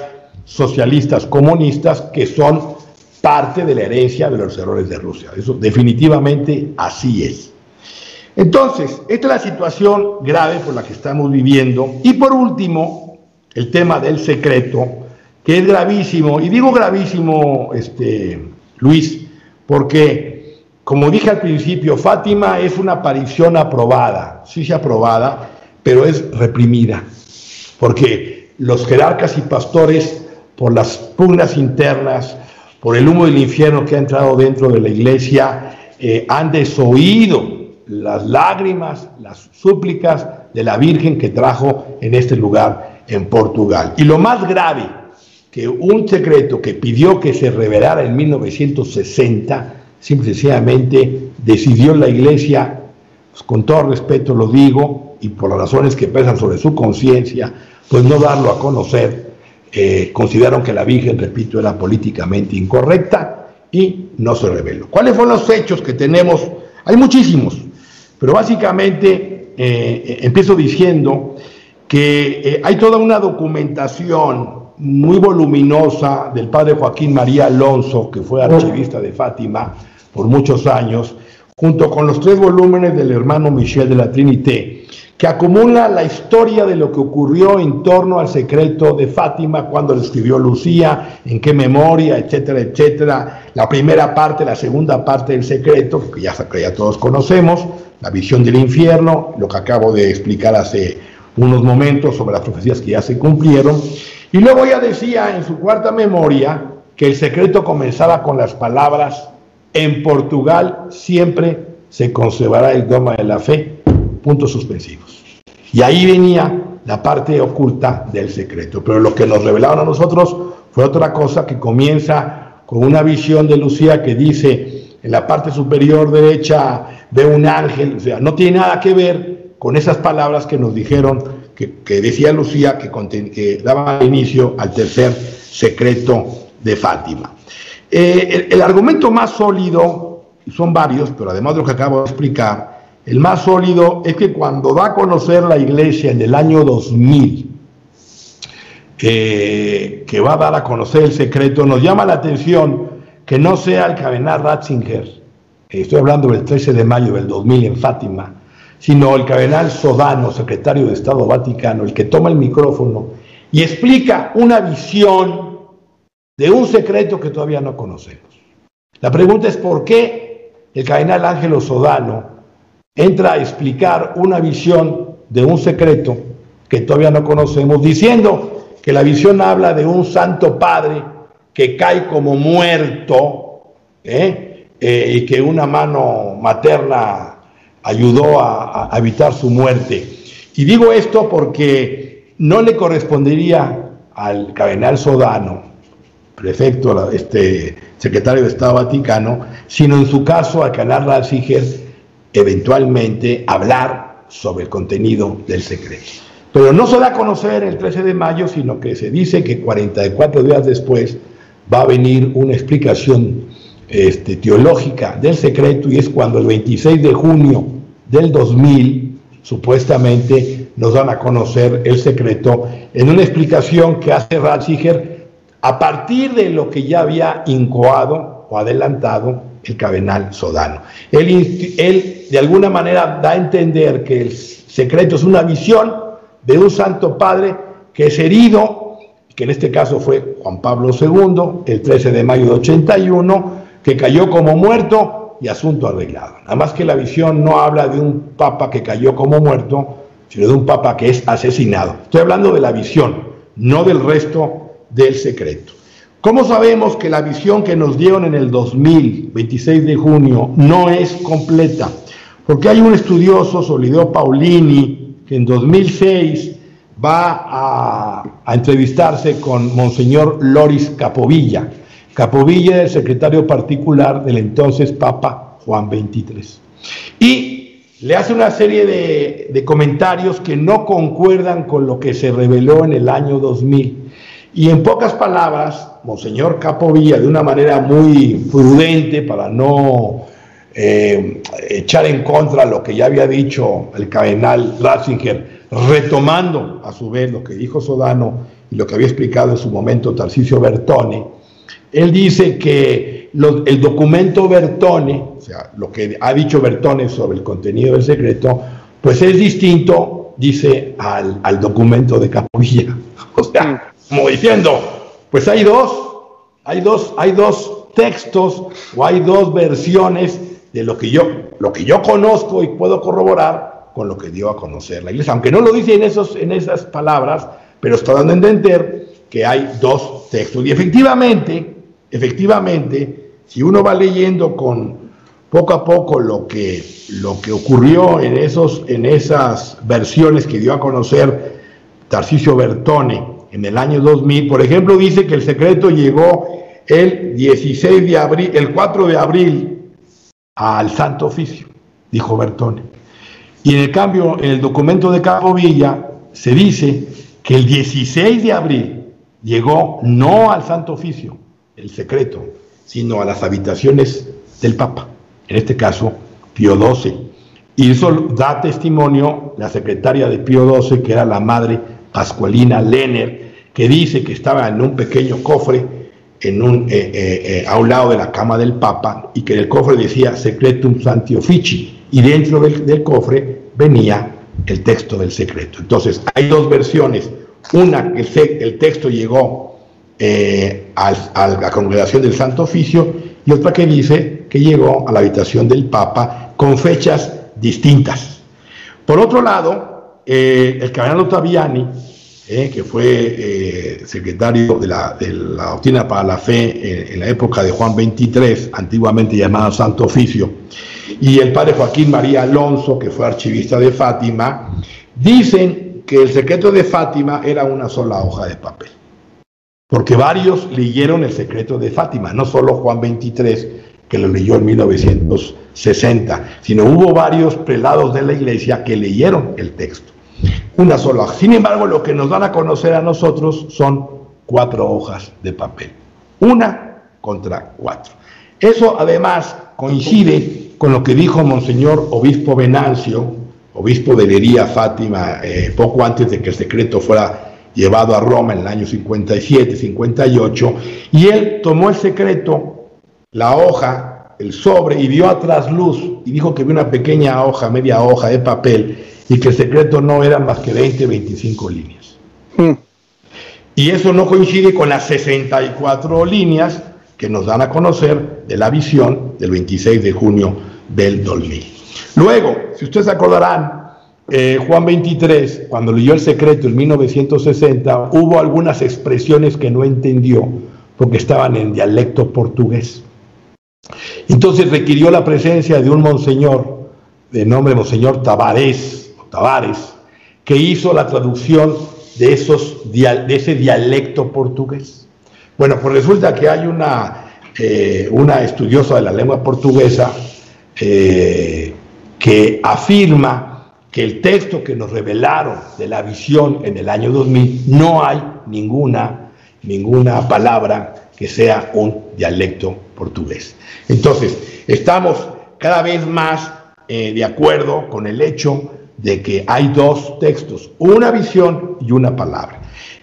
B: socialistas comunistas que son parte de la herencia de los errores de Rusia. Eso definitivamente así es. Entonces, esta es la situación grave por la que estamos viviendo. Y por último, el tema del secreto, que es gravísimo. Y digo gravísimo, este, Luis, porque, como dije al principio, Fátima es una aparición aprobada, sí se aprobada, pero es reprimida. Porque los jerarcas y pastores por las pugnas internas, por el humo del infierno que ha entrado dentro de la iglesia, eh, han desoído las lágrimas, las súplicas de la Virgen que trajo en este lugar, en Portugal. Y lo más grave, que un secreto que pidió que se revelara en 1960, simple y sencillamente decidió la iglesia, pues con todo respeto lo digo, y por las razones que pesan sobre su conciencia, pues no darlo a conocer eh, consideraron que la Virgen, repito, era políticamente incorrecta y no se reveló. ¿Cuáles fueron los hechos que tenemos? Hay muchísimos, pero básicamente eh, empiezo diciendo que eh, hay toda una documentación muy voluminosa del padre Joaquín María Alonso, que fue archivista de Fátima por muchos años, junto con los tres volúmenes del hermano Michel de la Trinité, que acumula la historia de lo que ocurrió en torno al secreto de Fátima, cuando lo escribió Lucía, en qué memoria, etcétera, etcétera. La primera parte, la segunda parte del secreto, que ya, que todos conocemos, la visión del infierno, lo que acabo de explicar hace unos momentos sobre las profecías que ya se cumplieron. Y luego ya decía en su cuarta memoria que el secreto comenzaba con las palabras, en Portugal siempre se conservará el dogma de la fe puntos suspensivos. Y ahí venía la parte oculta del secreto. Pero lo que nos revelaron a nosotros fue otra cosa que comienza con una visión de Lucía que dice en la parte superior derecha ve un ángel, o sea, no tiene nada que ver con esas palabras que nos dijeron, que, decía Lucía, que, que daba inicio al tercer secreto de Fátima. Eh, el, argumento más sólido, son varios, pero además de lo que acabo de explicar, el más sólido es que cuando va a conocer la iglesia en el año 2000, que va a dar a conocer el secreto, nos llama la atención que no sea el cardenal Ratzinger, estoy hablando del 13 de mayo del 2000 en Fátima, sino el cardenal Sodano, secretario de Estado Vaticano, el que toma el micrófono y explica una visión de un secreto que todavía no conocemos. La pregunta es por qué el cardenal Ángelo Sodano entra a explicar una visión de un secreto que todavía no conocemos, diciendo que la visión habla de un santo padre que cae como muerto ¿eh? Eh, y que una mano materna ayudó a, evitar su muerte. Y digo esto porque no le correspondería al cardenal Sodano prefecto, este secretario de Estado Vaticano, sino en su caso al canal Ratzinger eventualmente hablar sobre el contenido del secreto. Pero no se da a conocer el 13 de mayo, sino que se dice que 44 días después va a venir una explicación este, teológica del secreto y es cuando el 26 de junio del 2000 supuestamente nos dan a conocer el secreto en una explicación que hace Ratzinger a partir de lo que ya había incoado o adelantado el cabenal Sodano. Él, de alguna manera da a entender que el secreto es una visión de un santo padre que es herido, que en este caso fue Juan Pablo II, el 13 de mayo de 81, que cayó como muerto y asunto arreglado. Nada más que la visión no habla de un papa que cayó como muerto, sino de un papa que es asesinado. Estoy hablando de la visión, no del resto del secreto. ¿Cómo sabemos que la visión que nos dieron en el 2000, 26 de junio, no es completa? Porque hay un estudioso, Solideo Paulini, que en 2006 va a, entrevistarse con Monseñor Loris Capovilla. Capovilla era el secretario particular del entonces Papa Juan XXIII. Y le hace una serie de, de comentarios que no concuerdan con lo que se reveló en el año 2000. Y en pocas palabras, Monseñor Capovilla, de una manera muy prudente para no eh, echar en contra lo que ya había dicho el cardenal Ratzinger, retomando a su vez lo que dijo Sodano y lo que había explicado en su momento Tarcisio Bertone, él dice que el documento Bertone, o sea, lo que ha dicho Bertone sobre el contenido del secreto, pues es distinto, dice, al, al documento de Capovilla. O sea, como diciendo, pues hay dos, hay dos, hay dos textos o hay dos versiones de lo que yo, lo que yo conozco y puedo corroborar con lo que dio a conocer la iglesia. Aunque no lo dice en, esos, en esas palabras, pero está dando a entender que hay dos textos. Y efectivamente, efectivamente, si uno va leyendo con poco a poco lo que, lo que ocurrió en, esos, en esas versiones que dio a conocer Tarcisio Bertone, en el año 2000, por ejemplo, dice que el secreto llegó el 16 de abril, el 4 de abril al Santo Oficio, dijo Bertone. Y en el cambio, en el documento de Cabo Villa se dice que el 16 de abril llegó no al Santo Oficio, el secreto, sino a las habitaciones del Papa, en este caso Pío XII. Y eso da testimonio la secretaria de Pío XII, que era la madre Pascualina Lenner, que dice que estaba en un pequeño cofre en un, eh, eh, eh, a un lado de la cama del Papa y que en el cofre decía Secretum Santi Offici y dentro del, cofre venía el texto del secreto. Entonces, hay dos versiones. Una, que el, el texto llegó a la congregación del Santo Oficio y otra que dice que llegó a la habitación del Papa con fechas distintas. Por otro lado, eh, el cardenal Ottaviani, eh, que fue eh, secretario de la, doctrina para la fe en la época de Juan XXIII, antiguamente llamado Santo Oficio, y el padre Joaquín María Alonso, que fue archivista de Fátima, dicen que el secreto de Fátima era una sola hoja de papel. porque varios leyeron el secreto de Fátima, no solo Juan 23, que lo leyó en 1960, sino hubo varios prelados de la iglesia que leyeron el texto. Una sola. Sin embargo, lo que nos van a conocer a nosotros son cuatro hojas de papel. Una contra cuatro. Eso además coincide con lo que dijo Monseñor Obispo Venancio, obispo de Lería Fátima, eh, poco antes de que el secreto fuera llevado a Roma en el año 57, 58, y él tomó el secreto, la hoja, el sobre, y vio a trasluz, y dijo que vio una pequeña hoja, media hoja de papel, y que el secreto no era más que 20, 25 líneas. Mm. Y eso no coincide con las 64 líneas que nos dan a conocer de la visión del 26 de junio del 2000. Luego, si ustedes acordarán, eh, Juan 23, cuando leyó el secreto en 1960, hubo algunas expresiones que no entendió porque estaban en dialecto portugués. Entonces requirió la presencia de un monseñor de nombre Monseñor Tavares, Tavares, que hizo la traducción de, esos, de ese dialecto portugués. Bueno, pues resulta que hay una, eh, una estudiosa de la lengua portuguesa eh, que afirma que el texto que nos revelaron de la visión en el año 2000 no hay ninguna, ninguna palabra que sea un dialecto portugués. Entonces, estamos cada vez más eh, de acuerdo con el hecho de que hay dos textos, una visión y una palabra.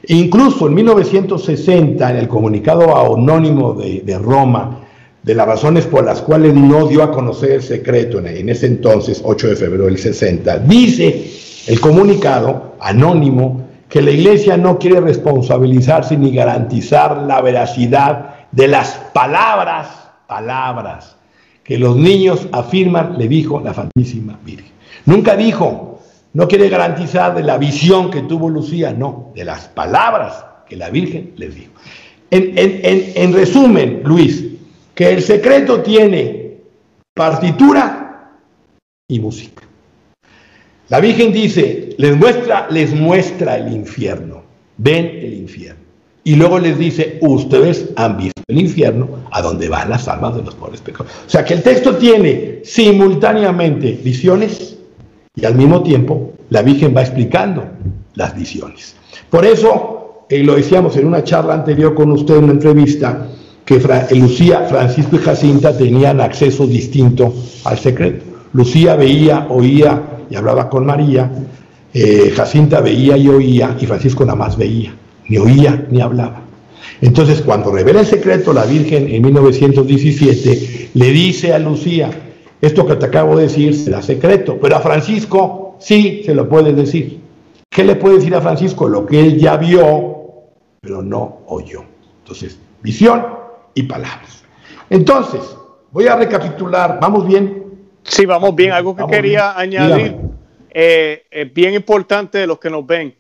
B: Incluso en 1960, en el comunicado anónimo de, de Roma, de las razones por las cuales no dio a conocer el secreto en, ese entonces, 8 de febrero del 60, dice el comunicado anónimo que la iglesia no quiere responsabilizarse ni garantizar la veracidad de las palabras, palabras, que los niños afirman, le dijo la Santísima Virgen. Nunca dijo, no quiere garantizar de la visión que tuvo Lucía, no, de las palabras que la Virgen les dijo. En, en resumen, Luis, que el secreto tiene partitura y música. La Virgen dice, les muestra, les muestra el infierno, ven el infierno. Y luego les dice, ustedes han visto el infierno, a donde van las almas de los pobres pecadores. O sea que el texto tiene simultáneamente visiones y al mismo tiempo la Virgen va explicando las visiones. Por eso, eh, lo decíamos en una charla anterior con usted en una entrevista, que Lucía, Francisco y Jacinta tenían acceso distinto al secreto. Lucía veía, oía y hablaba con María, eh, Jacinta veía y oía y Francisco nada más veía, ni oía ni hablaba. Entonces cuando revela el secreto, la Virgen en 1917 le dice a Lucía, esto que te acabo de decir será secreto, pero a Francisco sí se lo puede decir. ¿Qué le puede decir a Francisco? Lo que él ya vio, pero no oyó. Entonces, visión, y palabras. Entonces, voy a recapitular, ¿vamos bien?
A: Sí, vamos bien. Algo que quería añadir, eh, es bien importante de los que nos ven.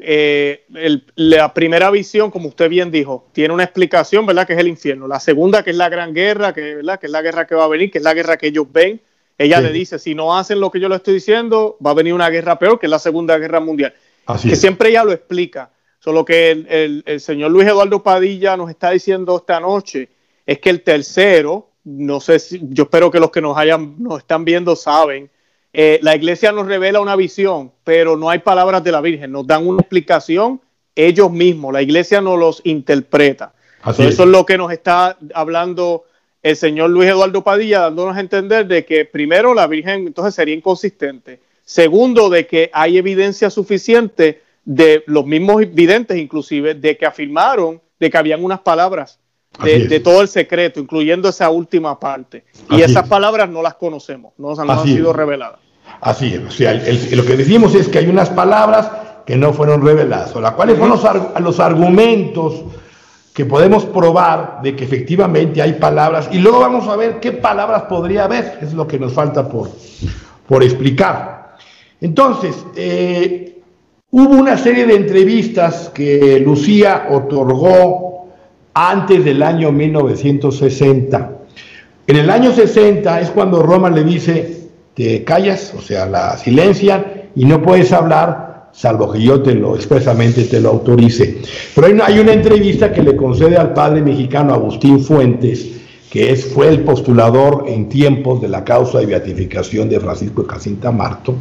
A: Eh, la primera visión, como usted bien dijo, tiene una explicación, ¿verdad? Que es el infierno. La segunda, que es la gran guerra, que, ¿verdad? que es la guerra que va a venir, que es la guerra que ellos ven. Ella le dice, si no hacen lo que yo le estoy diciendo, va a venir una guerra peor, que es la Segunda Guerra Mundial. Así que siempre ella lo explica. Solo que el, señor Luis Eduardo Padilla nos está diciendo esta noche es que el tercero, no sé si, yo espero que los que nos hayan, nos están viendo saben, eh, la iglesia nos revela una visión, pero no hay palabras de la Virgen, nos dan una explicación ellos mismos, la iglesia nos los interpreta. Eso es lo que nos está hablando el señor Luis Eduardo Padilla, dándonos a entender de que primero la Virgen entonces sería inconsistente. Segundo, de que hay evidencia suficiente de los mismos videntes, inclusive, de que afirmaron de que habían unas palabras de, todo el secreto, incluyendo esa última parte. Y esas palabras no las conocemos, no, han sido reveladas.
B: Así es, o sea, lo que decimos es que hay unas palabras que no fueron reveladas, o las cuales son los, los argumentos que podemos probar de que efectivamente hay palabras, y luego vamos a ver qué palabras podría haber, es lo que nos falta por, por explicar. Entonces, eh, Hubo una serie de entrevistas que Lucía otorgó antes del año 1960. En el año 60 es cuando Roma le dice, te callas, o sea, la silencian y no puedes hablar salvo que yo te lo expresamente te lo autorice. Pero hay una, hay una entrevista que le concede al padre mexicano Agustín Fuentes, que es, fue el postulador en tiempos de la causa de beatificación de Francisco de Jacinta Marto,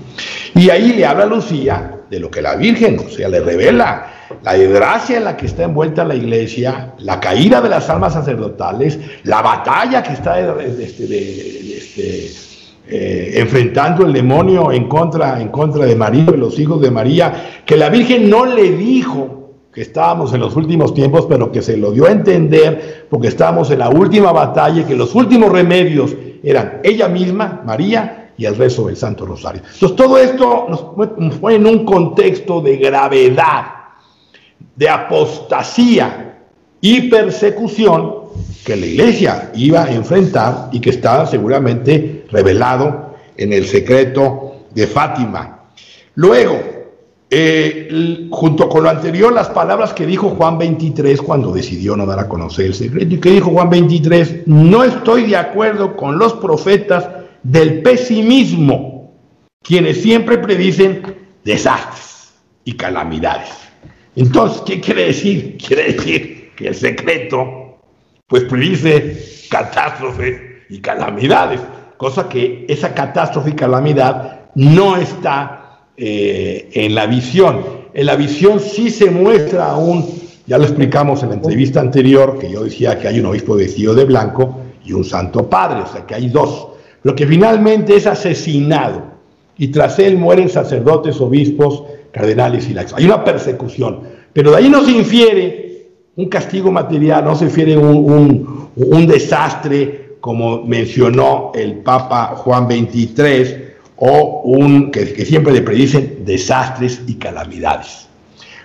B: y ahí le habla a Lucía de lo que la Virgen, o sea, le revela la desgracia en la que está envuelta la iglesia, la caída de las almas sacerdotales, la batalla que está este, este, eh, enfrentando el demonio en contra, en contra de María y los hijos de María, que la Virgen no le dijo que estábamos en los últimos tiempos, pero que se lo dio a entender porque estábamos en la última batalla y que los últimos remedios eran ella misma, María, y el resto del Santo Rosario. Entonces todo esto nos fue en un contexto de gravedad, de apostasía y persecución que la iglesia iba a enfrentar y que estaba seguramente revelado en el secreto de Fátima. Luego, eh, junto con lo anterior, las palabras que dijo Juan 23 cuando decidió no dar a conocer el secreto. ¿Y que dijo Juan 23? No estoy de acuerdo con los profetas del pesimismo, quienes siempre predicen desastres y calamidades. Entonces, ¿qué quiere decir? Quiere decir que el secreto, pues predice catástrofes y calamidades, cosa que esa catástrofe y calamidad no está eh, en la visión. En la visión sí se muestra aún, ya lo explicamos en la entrevista anterior, que yo decía que hay un obispo vestido de blanco y un santo padre, o sea que hay dos, pero que finalmente es asesinado y tras él mueren sacerdotes, obispos, cardenales y laicos. Hay una persecución, pero de ahí no se infiere un castigo material, no se infiere un, un desastre como mencionó el Papa Juan XXIII, o un, que, siempre le predicen desastres y calamidades.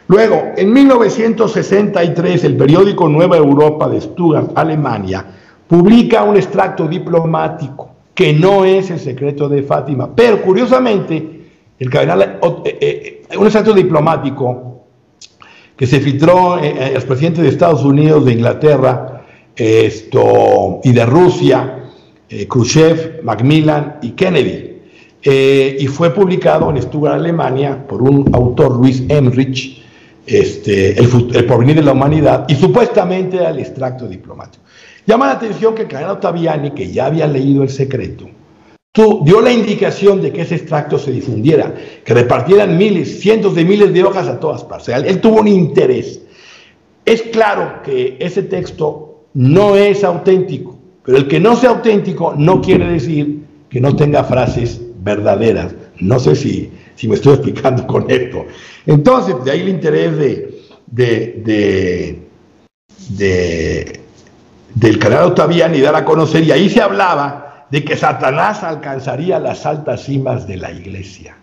B: Luego, en 1963, el periódico Nueva Europa de Stuttgart, Alemania, publica un extracto diplomático que no es el secreto de Fátima, pero curiosamente, el cardenal, eh, eh, un extracto diplomático que se filtró a los presidentes de Estados Unidos, de Inglaterra esto, y de Rusia, eh, Khrushchev, Macmillan y Kennedy eh, y fue publicado en Stuttgart, Alemania, por un autor, Luis Emrich, este, el, porvenir de la humanidad, y supuestamente era el extracto diplomático. Llama la atención que Carlo Ottaviani, que ya había leído el secreto, dio la indicación de que ese extracto se difundiera, que repartieran miles, cientos de miles de hojas a todas partes. él tuvo un interés. Es claro que ese texto no es auténtico, pero el que no sea auténtico no quiere decir que no tenga frases verdaderas. No sé si, si me estoy explicando con esto. Entonces, de ahí el interés de, de, de, del canal Otaviani dar a conocer, y ahí se hablaba de que Satanás alcanzaría las altas cimas de la iglesia.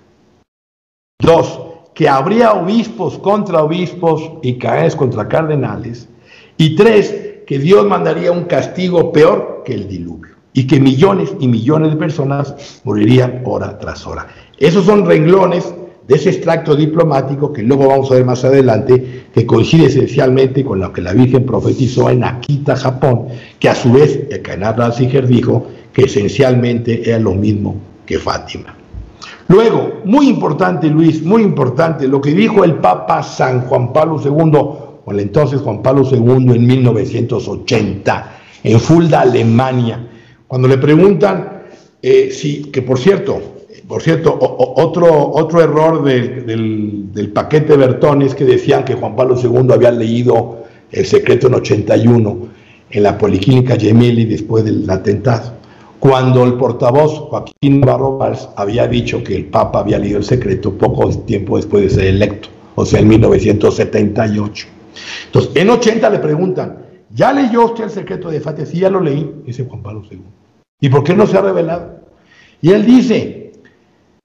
B: Dos, que habría obispos contra obispos y caes contra cardenales. Y tres, que Dios mandaría un castigo peor que el diluvio y que millones y millones de personas morirían hora tras hora. Esos son renglones de ese extracto diplomático que luego vamos a ver más adelante, que coincide esencialmente con lo que la Virgen profetizó en Akita, Japón, que a su vez el canal Ratzinger dijo que esencialmente era lo mismo que Fátima. Luego, muy importante Luis, muy importante, lo que dijo el Papa San Juan Pablo II, o el entonces Juan Pablo II en 1980, en Fulda, Alemania, cuando le preguntan eh, si, que por cierto, por cierto, otro, otro error del, paquete Bertón es que decían que Juan Pablo II había leído El secreto en 81 en la Policlínica Gemelli después del atentado, cuando el portavoz Joaquín Navarro había dicho que el Papa había leído el secreto poco tiempo después de ser electo, o sea, en 1978. Entonces, en 80 le preguntan, ¿ya leyó usted el secreto de Fátima? Sí, ya lo leí, dice Juan Pablo II. ¿Y por qué no se ha revelado? Y él dice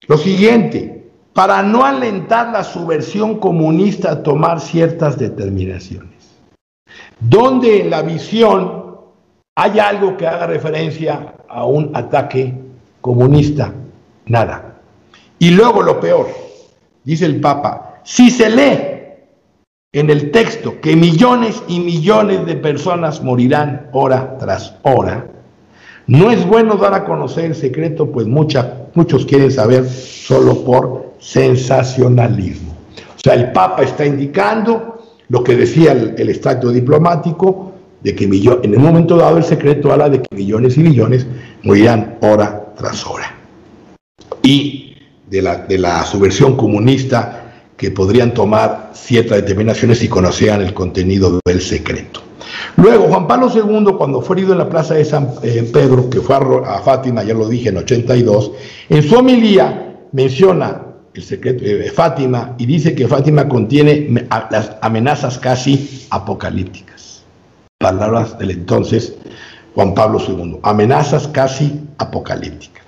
B: lo siguiente, para no alentar la subversión comunista a tomar ciertas determinaciones. Donde en la visión hay algo que haga referencia a un ataque comunista, nada. Y luego lo peor, dice el Papa, si se lee en el texto que millones y millones de personas morirán hora tras hora, no es bueno dar a conocer el secreto, pues muchos quieren saber solo por sensacionalismo. sea, el Papa está indicando lo que decía el, el diplomático, de que en el momento dado el secreto habla de que millones y millones morirán hora tras hora. Y de la, de la subversión comunista que podrían tomar ciertas determinaciones si conocían el contenido del secreto. Luego, Juan Pablo II, cuando fue herido en la plaza de San eh, Pedro, que fue a, Fátima, ya lo dije, en 82, en su homilía menciona el secreto de Fátima y dice que Fátima contiene las amenazas casi apocalípticas. Palabras del entonces Juan Pablo II, amenazas casi apocalípticas.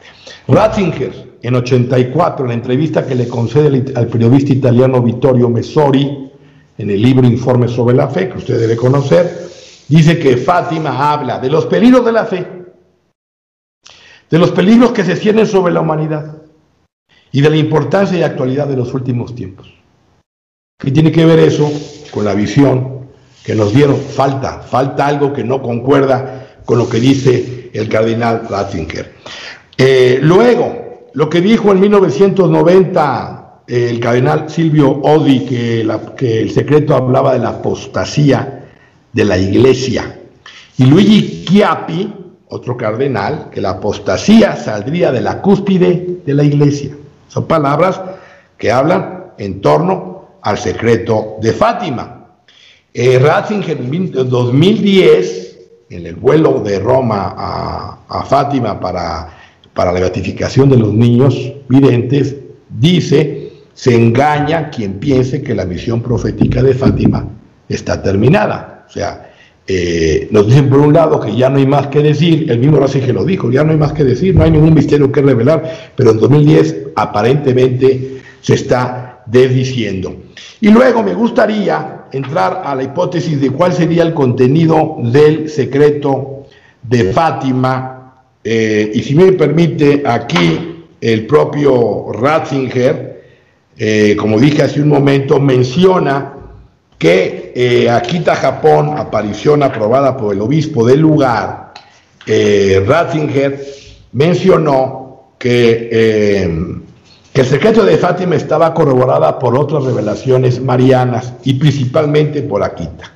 B: Ratzinger, en 84, en la entrevista que le concede al periodista italiano Vittorio Messori, en el libro Informe sobre la Fe, que usted debe conocer, dice que Fátima habla de los peligros de la fe, de los peligros que se cienen sobre la humanidad y de la importancia y actualidad de los últimos tiempos. ¿Qué tiene que ver eso con la visión que nos dieron? Falta, falta algo que no concuerda con lo que dice el cardenal Ratzinger. Eh, luego, lo que dijo en 1990 eh, el cardenal Silvio Odi, que, que el secreto hablaba de la apostasía de la iglesia. Y Luigi Chiappi, otro cardenal, que la apostasía saldría de la cúspide de la iglesia. Son palabras que hablan en torno al secreto de Fátima. Eh, Ratzinger en 2010, en el vuelo de Roma a, a Fátima para, para la beatificación de los niños videntes, dice, se engaña quien piense que la misión profética de Fátima está terminada. O sea, eh, nos dicen por un lado que ya no hay más que decir, el mismo Ratzinger lo dijo, ya no hay más que decir, no hay ningún misterio que revelar, pero en 2010 aparentemente se está desdiciendo. Y luego me gustaría entrar a la hipótesis de cuál sería el contenido del secreto de Fátima, eh, y si me permite aquí el propio Ratzinger, eh, como dije hace un momento, menciona que eh, Akita, Japón, aparición aprobada por el obispo del lugar, eh, Ratzinger, mencionó que, que, el secreto de Fátima estaba corroborada por otras revelaciones marianas y principalmente por Akita.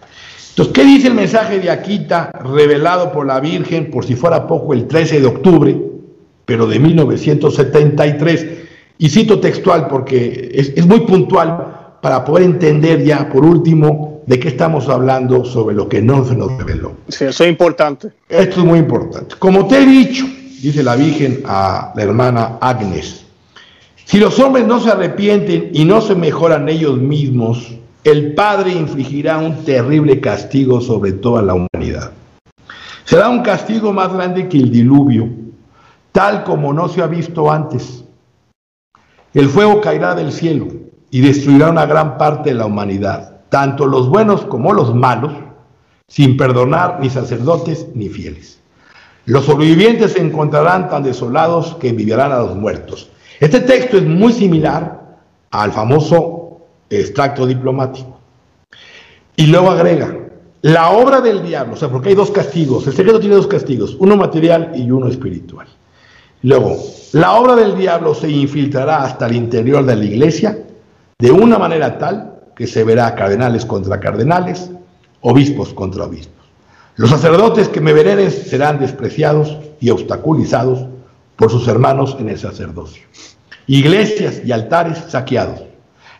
B: Entonces, ¿qué dice el mensaje de Akita revelado por la Virgen, por si fuera poco, el 13 de octubre, pero de 1973? Y cito textual porque es, es muy puntual para poder entender ya, por último, de qué estamos hablando sobre lo que no se nos reveló.
A: Sí, eso es importante.
B: Esto es muy importante. Como te he dicho, dice la Virgen a la hermana Agnes, si los hombres no se arrepienten y no se mejoran ellos mismos, el Padre infligirá un terrible castigo sobre toda la humanidad. Será un castigo más grande que el diluvio, tal como no se ha visto antes. El fuego caerá del cielo y destruirá una gran parte de la humanidad, tanto los buenos como los malos, sin perdonar ni sacerdotes ni fieles. Los sobrevivientes se encontrarán tan desolados que envidiarán a los muertos. Este texto es muy similar al famoso extracto diplomático. Y luego agrega, la obra del diablo, o sea, porque hay dos castigos, el secreto tiene dos castigos, uno material y uno espiritual. Luego, la obra del diablo se infiltrará hasta el interior de la iglesia de una manera tal que se verá cardenales contra cardenales, obispos contra obispos. Los sacerdotes que me veneren serán despreciados y obstaculizados por sus hermanos en el sacerdocio. Iglesias y altares saqueados.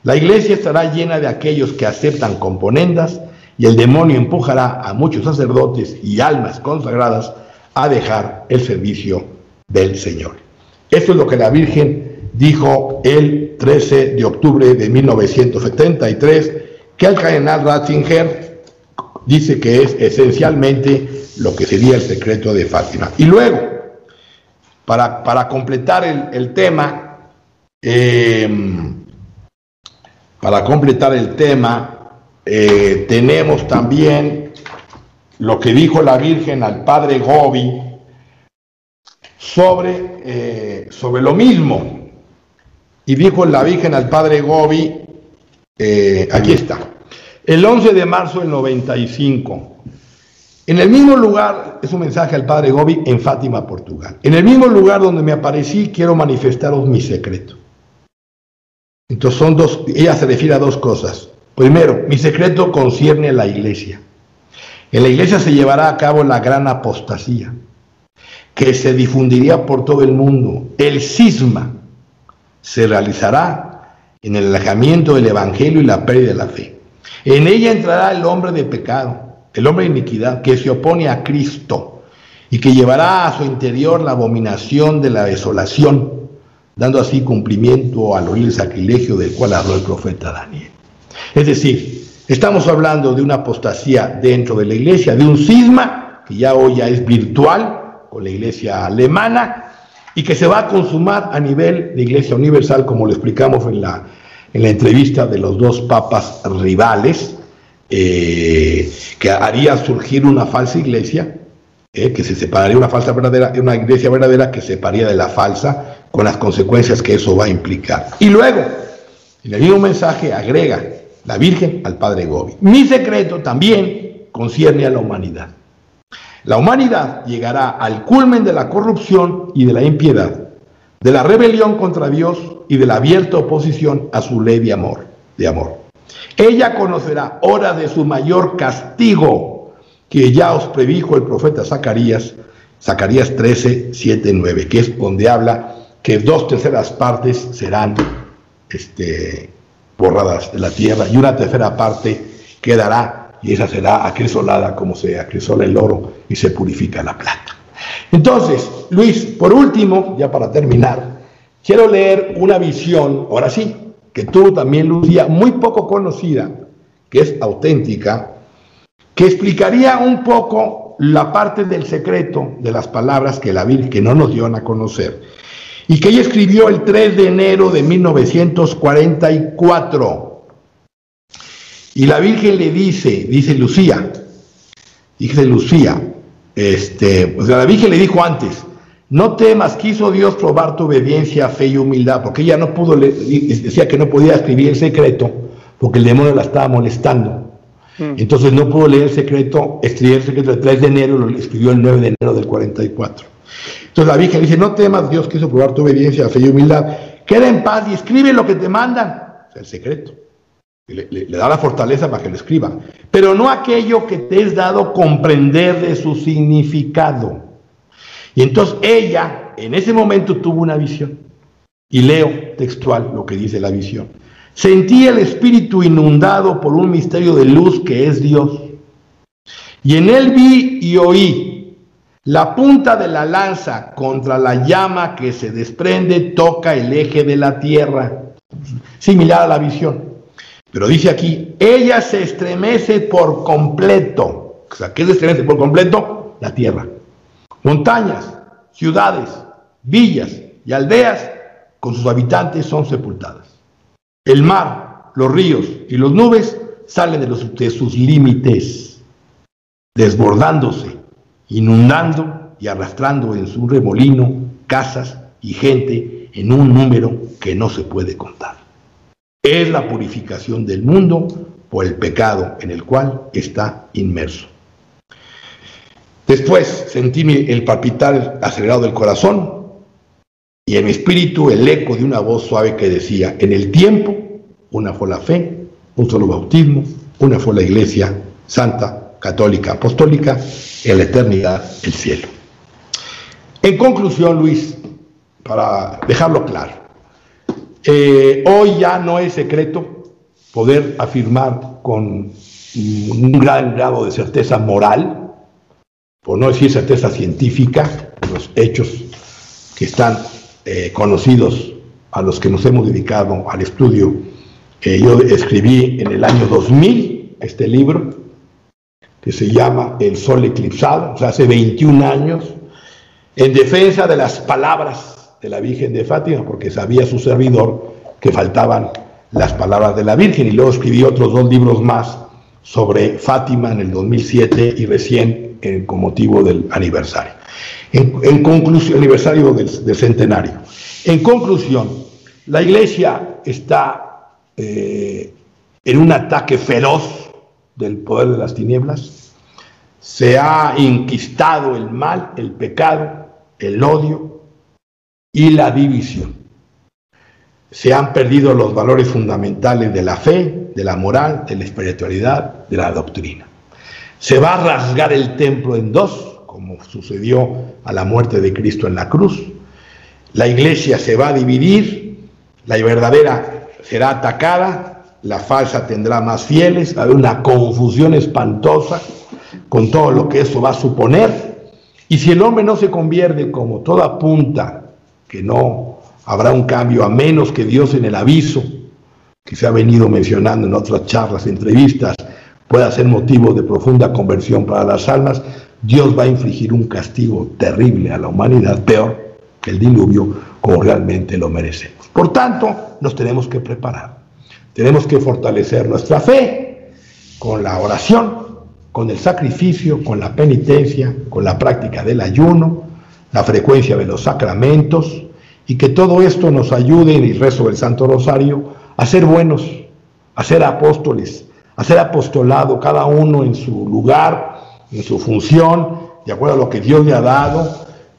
B: La iglesia estará llena de aquellos que aceptan componendas y el demonio empujará a muchos sacerdotes y almas consagradas a dejar el servicio del Señor. Esto es lo que la Virgen dijo el 13 de octubre de 1973 que el cardenal Ratzinger dice que es esencialmente lo que sería el secreto de Fátima. Y luego, para, para completar el, tema, em, para completar el tema, eh, tenemos también lo que dijo la Virgen al padre Gobi sobre, eh, sobre lo mismo. Y dijo la Virgen al padre Gobi, eh, aquí está, el 11 de marzo del 95. En el mismo lugar, es un mensaje al padre Gobi en Fátima, Portugal. En el mismo lugar donde me aparecí, quiero manifestaros mi secreto. Entonces son dos, ella se refiere a dos cosas. Primero, mi secreto concierne a la iglesia. En la iglesia se llevará a cabo la gran apostasía, que se difundiría por todo el mundo. El cisma se realizará en el alejamiento del evangelio y la pérdida de la fe. En ella entrará el hombre de pecado, el hombre de iniquidad, que se opone a Cristo y que llevará a su interior la abominación de la desolación, dando así cumplimiento al horrible sacrilegio del cual habló el profeta Daniel. Es decir, estamos hablando de una apostasía dentro de la iglesia, de un cisma que ya hoy ya es virtual con la iglesia alemana y que se va a consumar a nivel de iglesia universal, como lo explicamos en la, en la entrevista de los dos papas rivales, eh, que haría surgir una falsa iglesia, eh, que se separaría una falsa verdadera, una iglesia verdadera que se separaría de la falsa, con las consecuencias que eso va a implicar. Y luego, en el mismo mensaje agrega la Virgen al Padre Gobi. Mi secreto también concierne a la humanidad. La humanidad llegará al culmen de la corrupción y de la impiedad, de la rebelión contra Dios y de la abierta oposición a su ley de amor, de amor. Ella conocerá hora de su mayor castigo, que ya os predijo el profeta Zacarías, Zacarías 13, 7, 9, que es donde habla que dos terceras partes serán este, borradas de la tierra y una tercera parte quedará y esa será acrisolada como se acrisola el oro y se purifica la plata. Entonces, Luis, por último, ya para terminar, quiero leer una visión, ahora sí, que tú también, Lucía, muy poco conocida, que es auténtica, que explicaría un poco la parte del secreto de las palabras que la Virgen no nos dio a conocer y que ella escribió el 3 de enero de 1944. Y la Virgen le dice, dice Lucía, dice Lucía, este, o sea, la Virgen le dijo antes, no temas, quiso Dios probar tu obediencia, fe y humildad, porque ella no pudo, decía que no podía escribir el secreto, porque el demonio la estaba molestando. Mm. Entonces no pudo leer el secreto, escribió el secreto el 3 de enero, lo escribió el 9 de enero del 44. Entonces la Virgen dice, no temas, Dios quiso probar tu obediencia, fe y humildad, queda en paz y escribe lo que te mandan, el secreto. Le, le, da la fortaleza para que lo escriba, pero no aquello que te es dado comprender de su significado. Entonces ella en ese momento tuvo una visión. Y leo textual lo que dice la visión. Sentí el espíritu inundado por un misterio de luz que es Dios. Y en él vi y oí. La punta de la lanza contra la llama que se desprende toca el eje de la tierra. Similar a la visión. Pero dice aquí, ella se estremece por completo. O sea, ¿qué se estremece por completo? La tierra. Montañas, ciudades, villas y aldeas con sus habitantes son sepultadas. El mar, los ríos y las nubes salen de, de sus límites, desbordándose, inundando y arrastrando en su remolino casas y gente en un número que no se puede contar. Es la purificación del mundo por el pecado en el cual está inmerso. Después sentí el palpitar acelerado del corazón y en mi espíritu el eco de una voz suave que decía, en el tiempo, una fue la fe, un solo bautismo, una fue la iglesia santa, católica, apostólica, en la eternidad el cielo. En conclusión, Luis, para dejarlo claro, eh, hoy ya no es secreto poder afirmar con un gran grado de certeza moral por no decir certeza científica, los hechos que están eh, conocidos a los que nos hemos dedicado al estudio. yo escribí en el año 2000 este libro que se llama El Sol Eclipsado, o sea, hace 21 años, en defensa de las palabras de la Virgen de Fátima, porque sabía su servidor que faltaban las palabras de la Virgen, y luego escribí otros dos libros más sobre Fátima en el 2007 y recién con motivo del aniversario. En, conclusión, aniversario del, centenario. En conclusión, la iglesia está eh, en un ataque feroz del poder de las tinieblas. Se ha inquistado el mal, el pecado, el odio y la división. se han perdido los valores fundamentales de la fe, de la moral, de la espiritualidad, de la doctrina. Se va a rasgar el templo en dos, como sucedió a la muerte de Cristo en la cruz. La iglesia se va a dividir, la verdadera será atacada, la falsa tendrá más fieles, va a haber una confusión espantosa con todo lo que eso va a suponer. Y si el hombre no se convierte como todo apunta, que no habrá un cambio a menos que Dios en el aviso que se ha venido mencionando en otras charlas, entrevistas, pueda ser motivo de profunda conversión para las almas, Dios va a infligir un castigo terrible a la humanidad, peor que el diluvio, como realmente lo merecemos. Por tanto, nos tenemos que preparar. Tenemos que fortalecer nuestra fe con la oración, con el sacrificio, con la penitencia, con la práctica del ayuno, la frecuencia de los sacramentos, y que todo esto nos ayude en el rezo del Santo Rosario a ser buenos, a ser apóstoles, a ser apostolado, cada uno en su lugar, en su función, de acuerdo a lo que Dios le ha dado,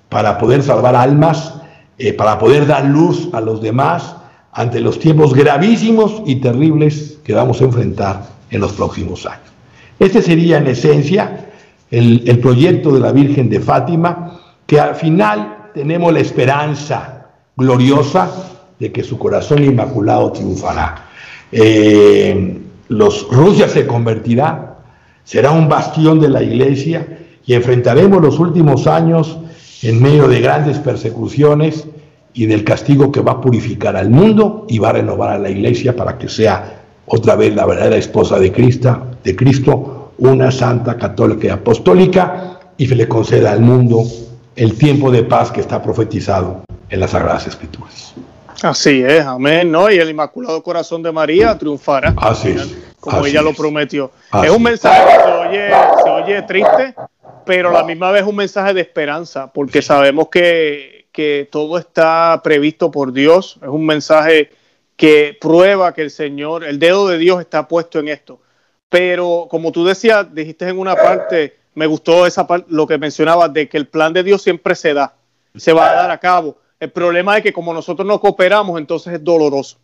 B: para poder salvar almas, eh, para poder dar luz a los demás ante los tiempos gravísimos y terribles que vamos a enfrentar en los próximos años. Este sería en esencia el, el proyecto de la Virgen de Fátima, que al final tenemos la esperanza gloriosa de que su corazón inmaculado triunfará. Eh, los, Rusia se convertirá, será un bastión de la iglesia y enfrentaremos los últimos años en medio de grandes persecuciones y del castigo que va a purificar al mundo y va a renovar a la iglesia para que sea otra vez la verdadera esposa de Cristo, de Cristo, una santa católica y apostólica y se le conceda al mundo el tiempo de paz que está profetizado en las Sagradas Escrituras.
A: Así es, amén, ¿no? Y el Inmaculado Corazón de María triunfará. Así es. Como ella lo prometió. es un mensaje que se oye, se oye triste, pero a la misma vez un mensaje de esperanza, porque sabemos que, que todo está previsto por Dios. Es un mensaje que prueba que el Señor, el dedo de Dios está puesto en esto. Pero como tú decías, dijiste en una parte, me gustó esa parte, lo que mencionabas, de que el plan de Dios siempre se da, se va a dar a cabo. El problema es que como nosotros no cooperamos, entonces es doloroso.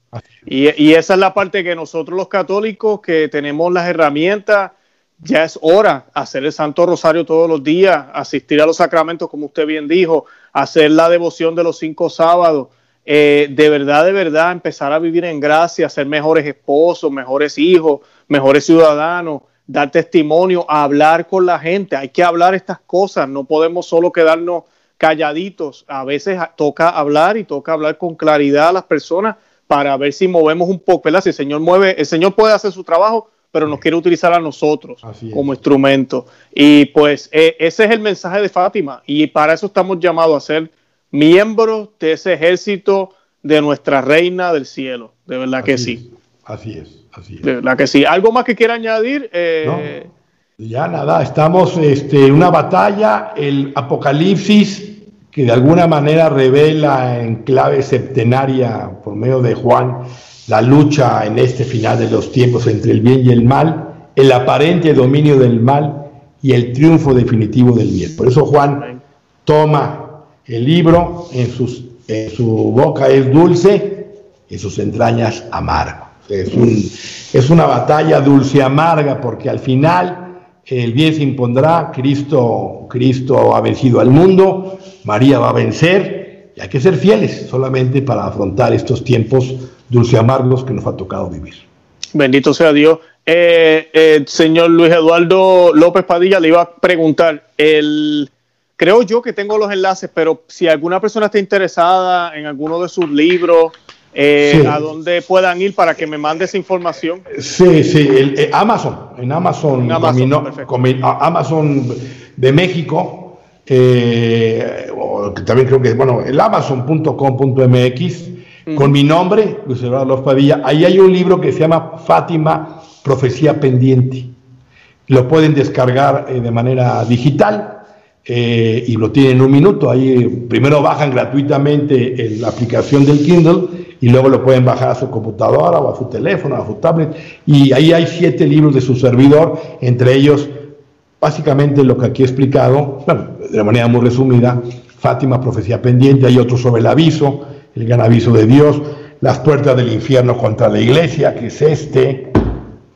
A: Y, esa es la parte que nosotros los católicos que tenemos las herramientas, ya es hora hacer el Santo Rosario todos los días, asistir a los sacramentos, como usted bien dijo, hacer la devoción de los cinco sábados, eh, de verdad, de verdad, empezar a vivir en gracia, ser mejores esposos, mejores hijos, mejores ciudadanos, dar testimonio, hablar con la gente. Hay que hablar estas cosas, no podemos solo quedarnos calladitos. A veces toca hablar y toca hablar con claridad a las personas para ver si movemos un poco, ¿verdad? Si el Señor mueve, el Señor puede hacer su trabajo, pero nos quiere utilizar a nosotros como instrumento. Y pues e, ese es el mensaje de Fátima y para eso estamos llamados a ser miembros de ese ejército de nuestra reina del cielo. De verdad que sí.
B: Así es, así es.
A: De verdad que sí. ¿Algo más que quiera añadir?
B: Eh, ya nada, estamos este, una batalla, el Apocalipsis, que de alguna manera revela en clave septenaria por medio de Juan la lucha en este final de los tiempos entre el bien y el mal, el aparente dominio del mal y el triunfo definitivo del bien. Por eso Juan toma el libro, en, sus, en su boca es dulce, en sus entrañas amargo. Es, un, es una batalla dulce amarga porque al final el bien se impondrá, Cristo, Cristo ha vencido al mundo, María va a vencer, y hay que ser fieles solamente para afrontar estos tiempos dulce amargos que nos ha tocado vivir.
A: Bendito sea Dios. Eh, eh, señor Luis Eduardo López Padilla le iba a preguntar, creo yo que tengo los enlaces, pero si alguna persona está interesada en alguno de sus libros, eh, a dónde puedan ir para que me mande esa información.
B: Sí, sí, eh, Amazon, en Amazon, Amazon, de México, eh, también creo que, bueno, el amazon.com.mx, con mi nombre, Luis Eduardo Padilla, ahí hay un libro que se llama Fátima, Profecía Pendiente. Lo pueden descargar de manera digital. y lo tienen en un minuto. Ahí primero bajan gratuitamente la aplicación del Kindle y luego lo pueden bajar a su computadora o a su teléfono, a su tablet. Y ahí hay siete libros de su servidor, entre ellos básicamente lo que aquí he explicado, de manera muy resumida, Fátima, Profecía Pendiente, hay otro sobre el aviso, el gran aviso de Dios, Las puertas del infierno contra la iglesia, que es este,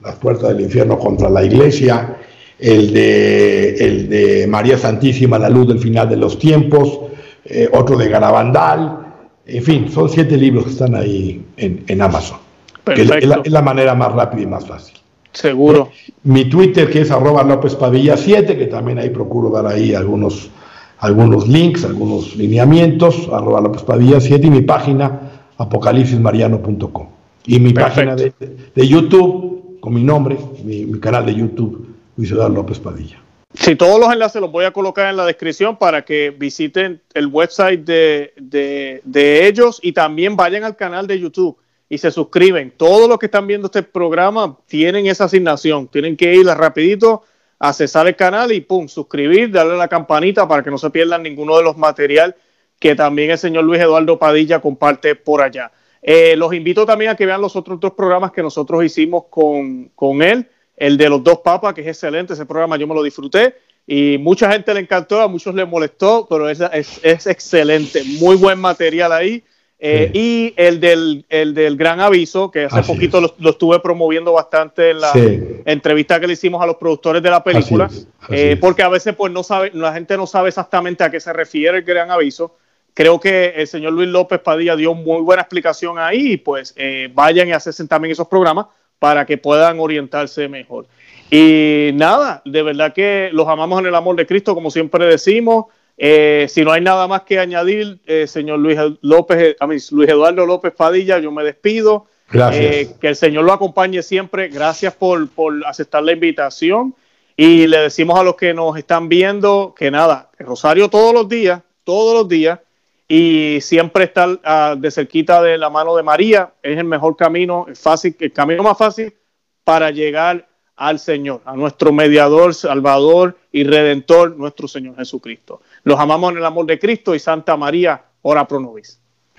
B: Las puertas del infierno contra la iglesia, el de, el de María Santísima, la luz del final de los tiempos, eh, otro de Garabandal, en fin, son siete libros que están ahí en, Amazon. es, la, manera más rápida y más fácil.
A: Seguro.
B: Eh, mi Twitter, que es arroba López Padilla 7, que también ahí procuro dar ahí algunos, algunos links, algunos lineamientos, arroba López Padilla 7, y mi página, apocalipsismariano.com. Y mi página de, YouTube, con mi nombre, mi, mi canal de YouTube, Luis Eduardo López Padilla.
A: Sí, todos los enlaces los voy a colocar en la descripción para que visiten el website de, de, ellos y también vayan al canal de YouTube y se suscriben. Todos los que están viendo este programa tienen esa asignación. Tienen que ir rapidito, accesar el canal y pum, suscribir, darle a la campanita para que no se pierdan ninguno de los materiales que también el señor Luis Eduardo Padilla comparte por allá. Eh, los invito también a que vean los otros dos programas que nosotros hicimos con, con él el de los dos papas, que es excelente, ese programa yo me lo disfruté y mucha gente le encantó, a muchos les molestó, pero es, es, excelente, muy buen material ahí. Eh, y el del, el del Gran Aviso, que hace poquito lo, estuve promoviendo bastante en la entrevista que le hicimos a los productores de la película, eh, porque a veces pues no sabe, la gente no sabe exactamente a qué se refiere el Gran Aviso. Creo que el señor Luis López Padilla dio muy buena explicación ahí pues eh, vayan y hacen también esos programas para que puedan orientarse mejor. Y nada, de verdad que los amamos en el amor de Cristo, como siempre decimos. Eh, si no hay nada más que añadir, eh, señor Luis López, a mí, Luis Eduardo López Padilla, yo me despido. Gracias. Eh, que el Señor lo acompañe siempre. Gracias por, por aceptar la invitación. Y le decimos a los que nos están viendo que nada, Rosario todos los días, todos los días, y siempre estar ah, de cerquita de la mano de María es el mejor camino, es fácil, el camino más fácil para llegar al Señor, a nuestro mediador, salvador y redentor, nuestro Señor Jesucristo. Los amamos en el amor de Cristo y Santa María, ora pro nobis.